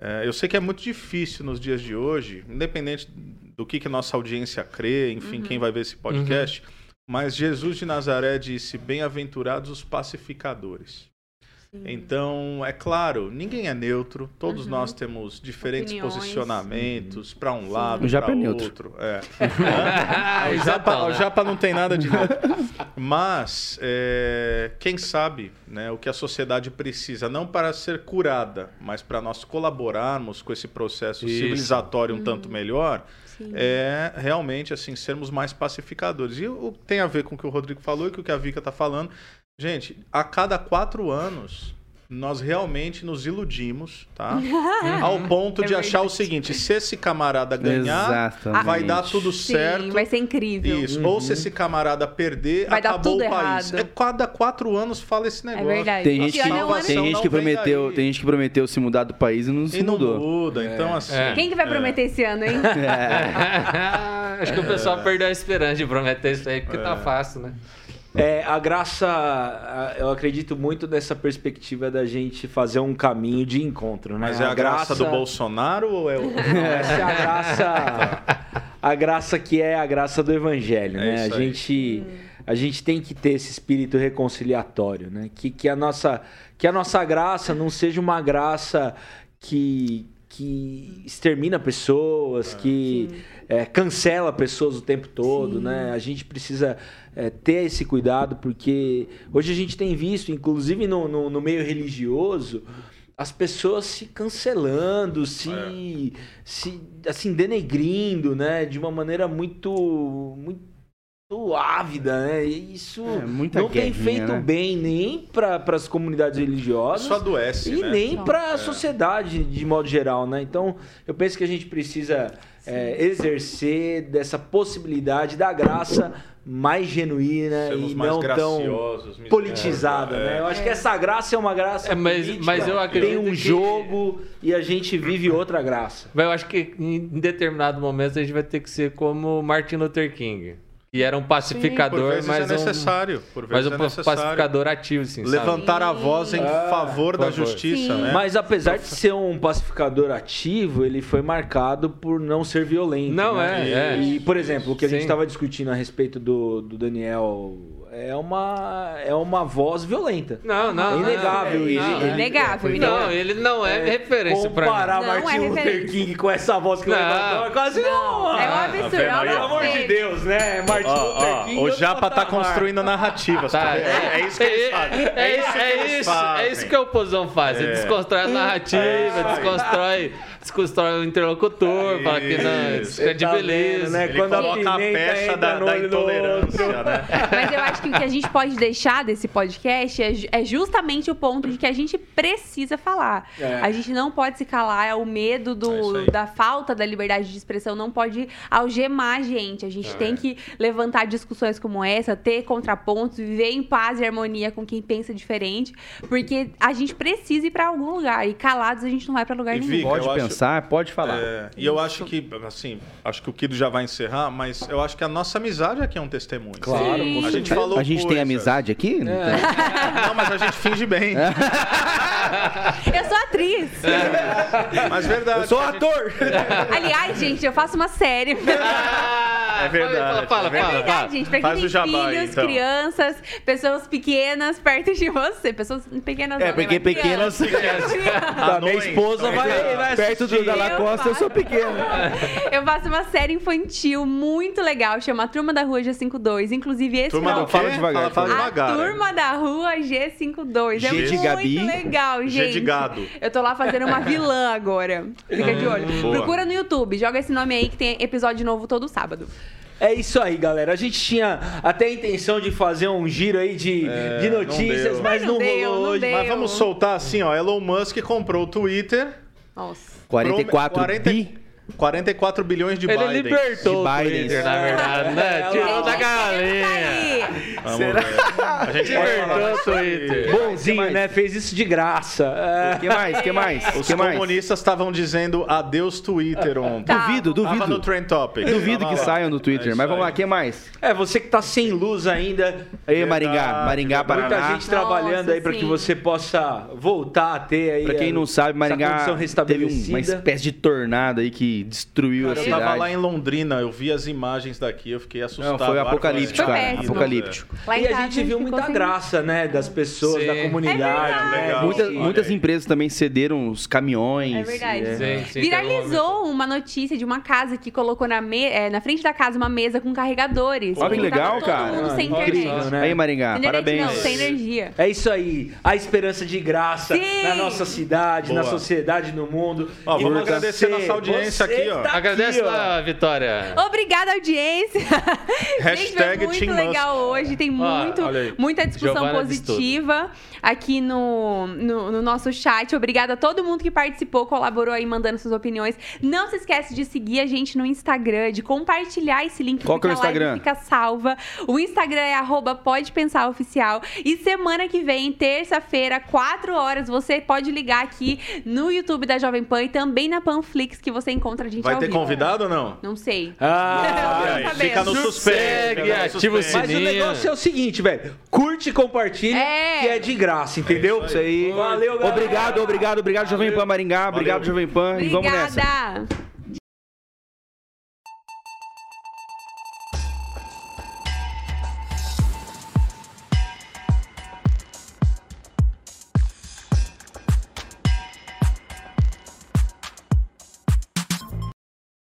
É, eu sei que é muito difícil nos dias de hoje, independente do que, que nossa audiência crê, enfim, quem vai ver esse podcast, mas Jesus de Nazaré disse: Bem-aventurados os pacificadores. Então, é claro, ninguém é neutro, todos nós temos diferentes Opiniões. posicionamentos para um lado, O Japa para é neutro. outro. É. Hã? o, Japa, o? Japa não tem nada de neutro. Mas, é, quem sabe né, o que a sociedade precisa, não para ser curada, mas para nós colaborarmos com esse processo Isso. civilizatório um tanto melhor, Sim. é realmente assim sermos mais pacificadores. E o, tem a ver com o que o Rodrigo falou e com o que a Vika está falando. Gente, a cada quatro anos nós realmente nos iludimos, tá? Ao ponto É de achar o seguinte: se esse camarada ganhar, Exatamente. vai dar tudo Sim, certo. vai ser incrível. Isso. Ou se esse camarada perder, Vai dar acabou tudo o país. errado. É cada quatro anos fala esse É negócio. verdade. Tem gente, que, ano- tem gente não que prometeu, tem gente que prometeu se mudar do país e não se E não mudou. muda. Então, assim. É. Quem que vai prometer esse ano, hein? Acho que o pessoal perdeu a esperança de prometer isso aí, porque É. tá fácil, né? É, a graça, a- eu acredito muito nessa perspectiva da gente fazer um caminho de encontro, né? Mas é a graça do Bolsonaro ou é o. Essa é a graça, a graça que é a graça do evangelho, É né? A aí. gente, a gente tem que ter esse espírito reconciliatório, né? Que, que a nossa, que a nossa graça não seja uma graça que que extermina pessoas, que é, cancela pessoas o tempo todo, Sim. né? A gente precisa é, ter esse cuidado porque hoje a gente tem visto, inclusive no, no, no meio religioso, as pessoas se cancelando, se, se assim denegrindo, né, de uma maneira muito muito ávida, né? Isso É, muita não tem feito né? bem nem para as comunidades religiosas Isso adoece, e né? nem Só. para a sociedade de modo geral, né? Então, eu penso que a gente precisa é, exercer dessa possibilidade da graça mais genuína Sermos e não tão politizada, misericórdia, né? é. Eu acho que essa graça é uma graça É, mas- política, mas eu acredito tem um que- jogo e a gente vive outra graça. Mas eu acho que em determinado momento a gente vai ter que ser como Martin Luther King. Que era um pacificador, vezes mas é um, necessário. Por mas um é necessário. pacificador ativo, assim, sabe? Levantar a voz em Ah, favor da favor. justiça, Sim. né? Mas apesar de ser um pacificador ativo, ele foi marcado por não ser violento. Não, né? é, é. E, por exemplo, o que a gente Sim. estava discutindo a respeito do, do Daniel é uma, é uma voz violenta. Não, não. É inegável não, isso. não, Inegável, inegável. Não, ele não é, referência pra Comparar mim. Martin é Luther referência. King com essa voz que Não. levantou é quase não. É um absurdo, é Pelo amor de. Deus, né? Martin Ó, Luther King. o Japa tá construindo narrativas. Tá, tá é, é isso que eles fazem. É, É isso que é isso, é isso que o Pozão faz. Ele É. desconstrói a narrativa, É. desconstrói o interlocutor, fala que não, Isso. é de Tá vendo, beleza. né? Ele Quando a coloca a peça entra da, da intolerância, né? Mas eu acho que o que a gente pode deixar desse podcast é, é justamente o ponto de que a gente precisa falar. É. A gente não pode se calar, é o medo É do, aí. da falta da liberdade de expressão não pode algemar a gente. A gente É. tem que levantar discussões como essa, ter contrapontos, viver em paz e harmonia com quem pensa diferente, porque a gente precisa ir pra algum lugar e calados a gente não vai pra lugar E nenhum. Vica, Pode acho- pensar, pode falar. É, e eu acho que, assim, acho que o Kido já vai encerrar, mas eu acho que a nossa amizade aqui é um testemunho. Claro, Sim. A gente falou a gente tem coisas. amizade aqui? Não tem? Não, mas a gente finge bem. Eu sou atriz. Mas verdade. Eu sou a gente- ator. Aliás, gente, eu faço uma série. É verdade, Fala, fala, é É fala, verdade, fala. gente. Pra quem Faz tem jabá filhos, então. crianças, pessoas pequenas perto de você. Pessoas pequenas É, né, porque pequenas. crianças. Da minha esposa vai, vai perto do, da Eu sou faço. pequeno. Eu faço uma série infantil muito legal, chama Turma da Rua G52. Inclusive, esse Turma não- do fala devagar, Fala, fala A devagar. né? Turma da Rua G52. G é de muito Gabi. legal, gente. G de gado. Eu tô lá fazendo uma vilã agora. Fica de olho. Boa. Procura no YouTube, joga esse nome aí que tem episódio novo todo sábado. É isso aí, galera. A gente tinha até a intenção de fazer um giro aí de, É, de não notícias, deu. mas Não não, deu, rolou não hoje. deu. Mas vamos soltar assim, ó. Elon Musk comprou o Twitter. Nossa. 44 40 bi. 44 bilhões de Ele Biden. libertou o De Biden. Twitter, na verdade, né? É, Tirou da Gente, galinha. Vamos ver. A gente Libertou o Twitter. Bonzinho, né? Fez isso de graça. É. O que mais? O que mais? Os que comunistas estavam dizendo adeus Twitter ontem. Tá. Duvido, Tava no duvido. Trend Topic. Duvido Tava que lá. saiam do É Twitter. isso Mas vamos lá, o que mais? É, você que tá sem luz ainda. Aí, Verdade, Maringá, Maringá, verdade. Muita Paraná. gente trabalhando aí para que você possa voltar a ter aí. Pra quem não sabe, Maringá condição teve um- uma espécie de tornado aí que destruiu Cara, a eu tava cidade. lá em Londrina, eu vi as imagens daqui, eu fiquei assustado. Não, foi apocalíptico, Foi cara. péssimo. Apocalíptico. Em E a gente viu muita graça, né? Das pessoas, Sim. da comunidade. É né? verdade. Muitas, Olha muitas aí. empresas também cederam os caminhões. É verdade. é. Sim, sim, Viralizou uma notícia de uma casa que colocou na, me- é, na frente da casa uma mesa com carregadores. Olha que legal, todo cara. mundo sem internet. incrível, né? Aí, Maringá, internet parabéns. não, sem energia. É isso aí, a esperança de graça Sim. na nossa cidade, na Boa. sociedade, no mundo. Ó, vamos agradecer nossa audiência aqui, ó. tá Agradece aqui, ó. lá, Vitória. Obrigada, audiência. Gente, foi Hashtag muito Team legal hoje. Tem Ó, muito, muita discussão Giovana positiva aqui no, no, no nosso chat. Obrigada a todo mundo que participou, colaborou aí, mandando suas opiniões. Não se esquece de seguir a gente no Instagram, de compartilhar esse link, Qual que é o Instagram? fica salva. O Instagram é arroba pode pensar oficial. E semana que vem, terça-feira, 4 horas, você pode ligar aqui no YouTube da Jovem Pan e também na Panflix, que você encontra a gente Vai ao ter vivo. convidado ou não? Não sei. Ah, aí, sabendo. fica no suspense. Segue, fica no ativa o suspense. mas o Sininho. negócio é o seguinte, velho. Curte e compartilha, É. que é de graça, entendeu? Isso aí. Valeu, galera. Obrigado, obrigado, obrigado, Jovem Pan Maringá. Obrigado, Jovem Pan. E vamos nessa. Obrigada.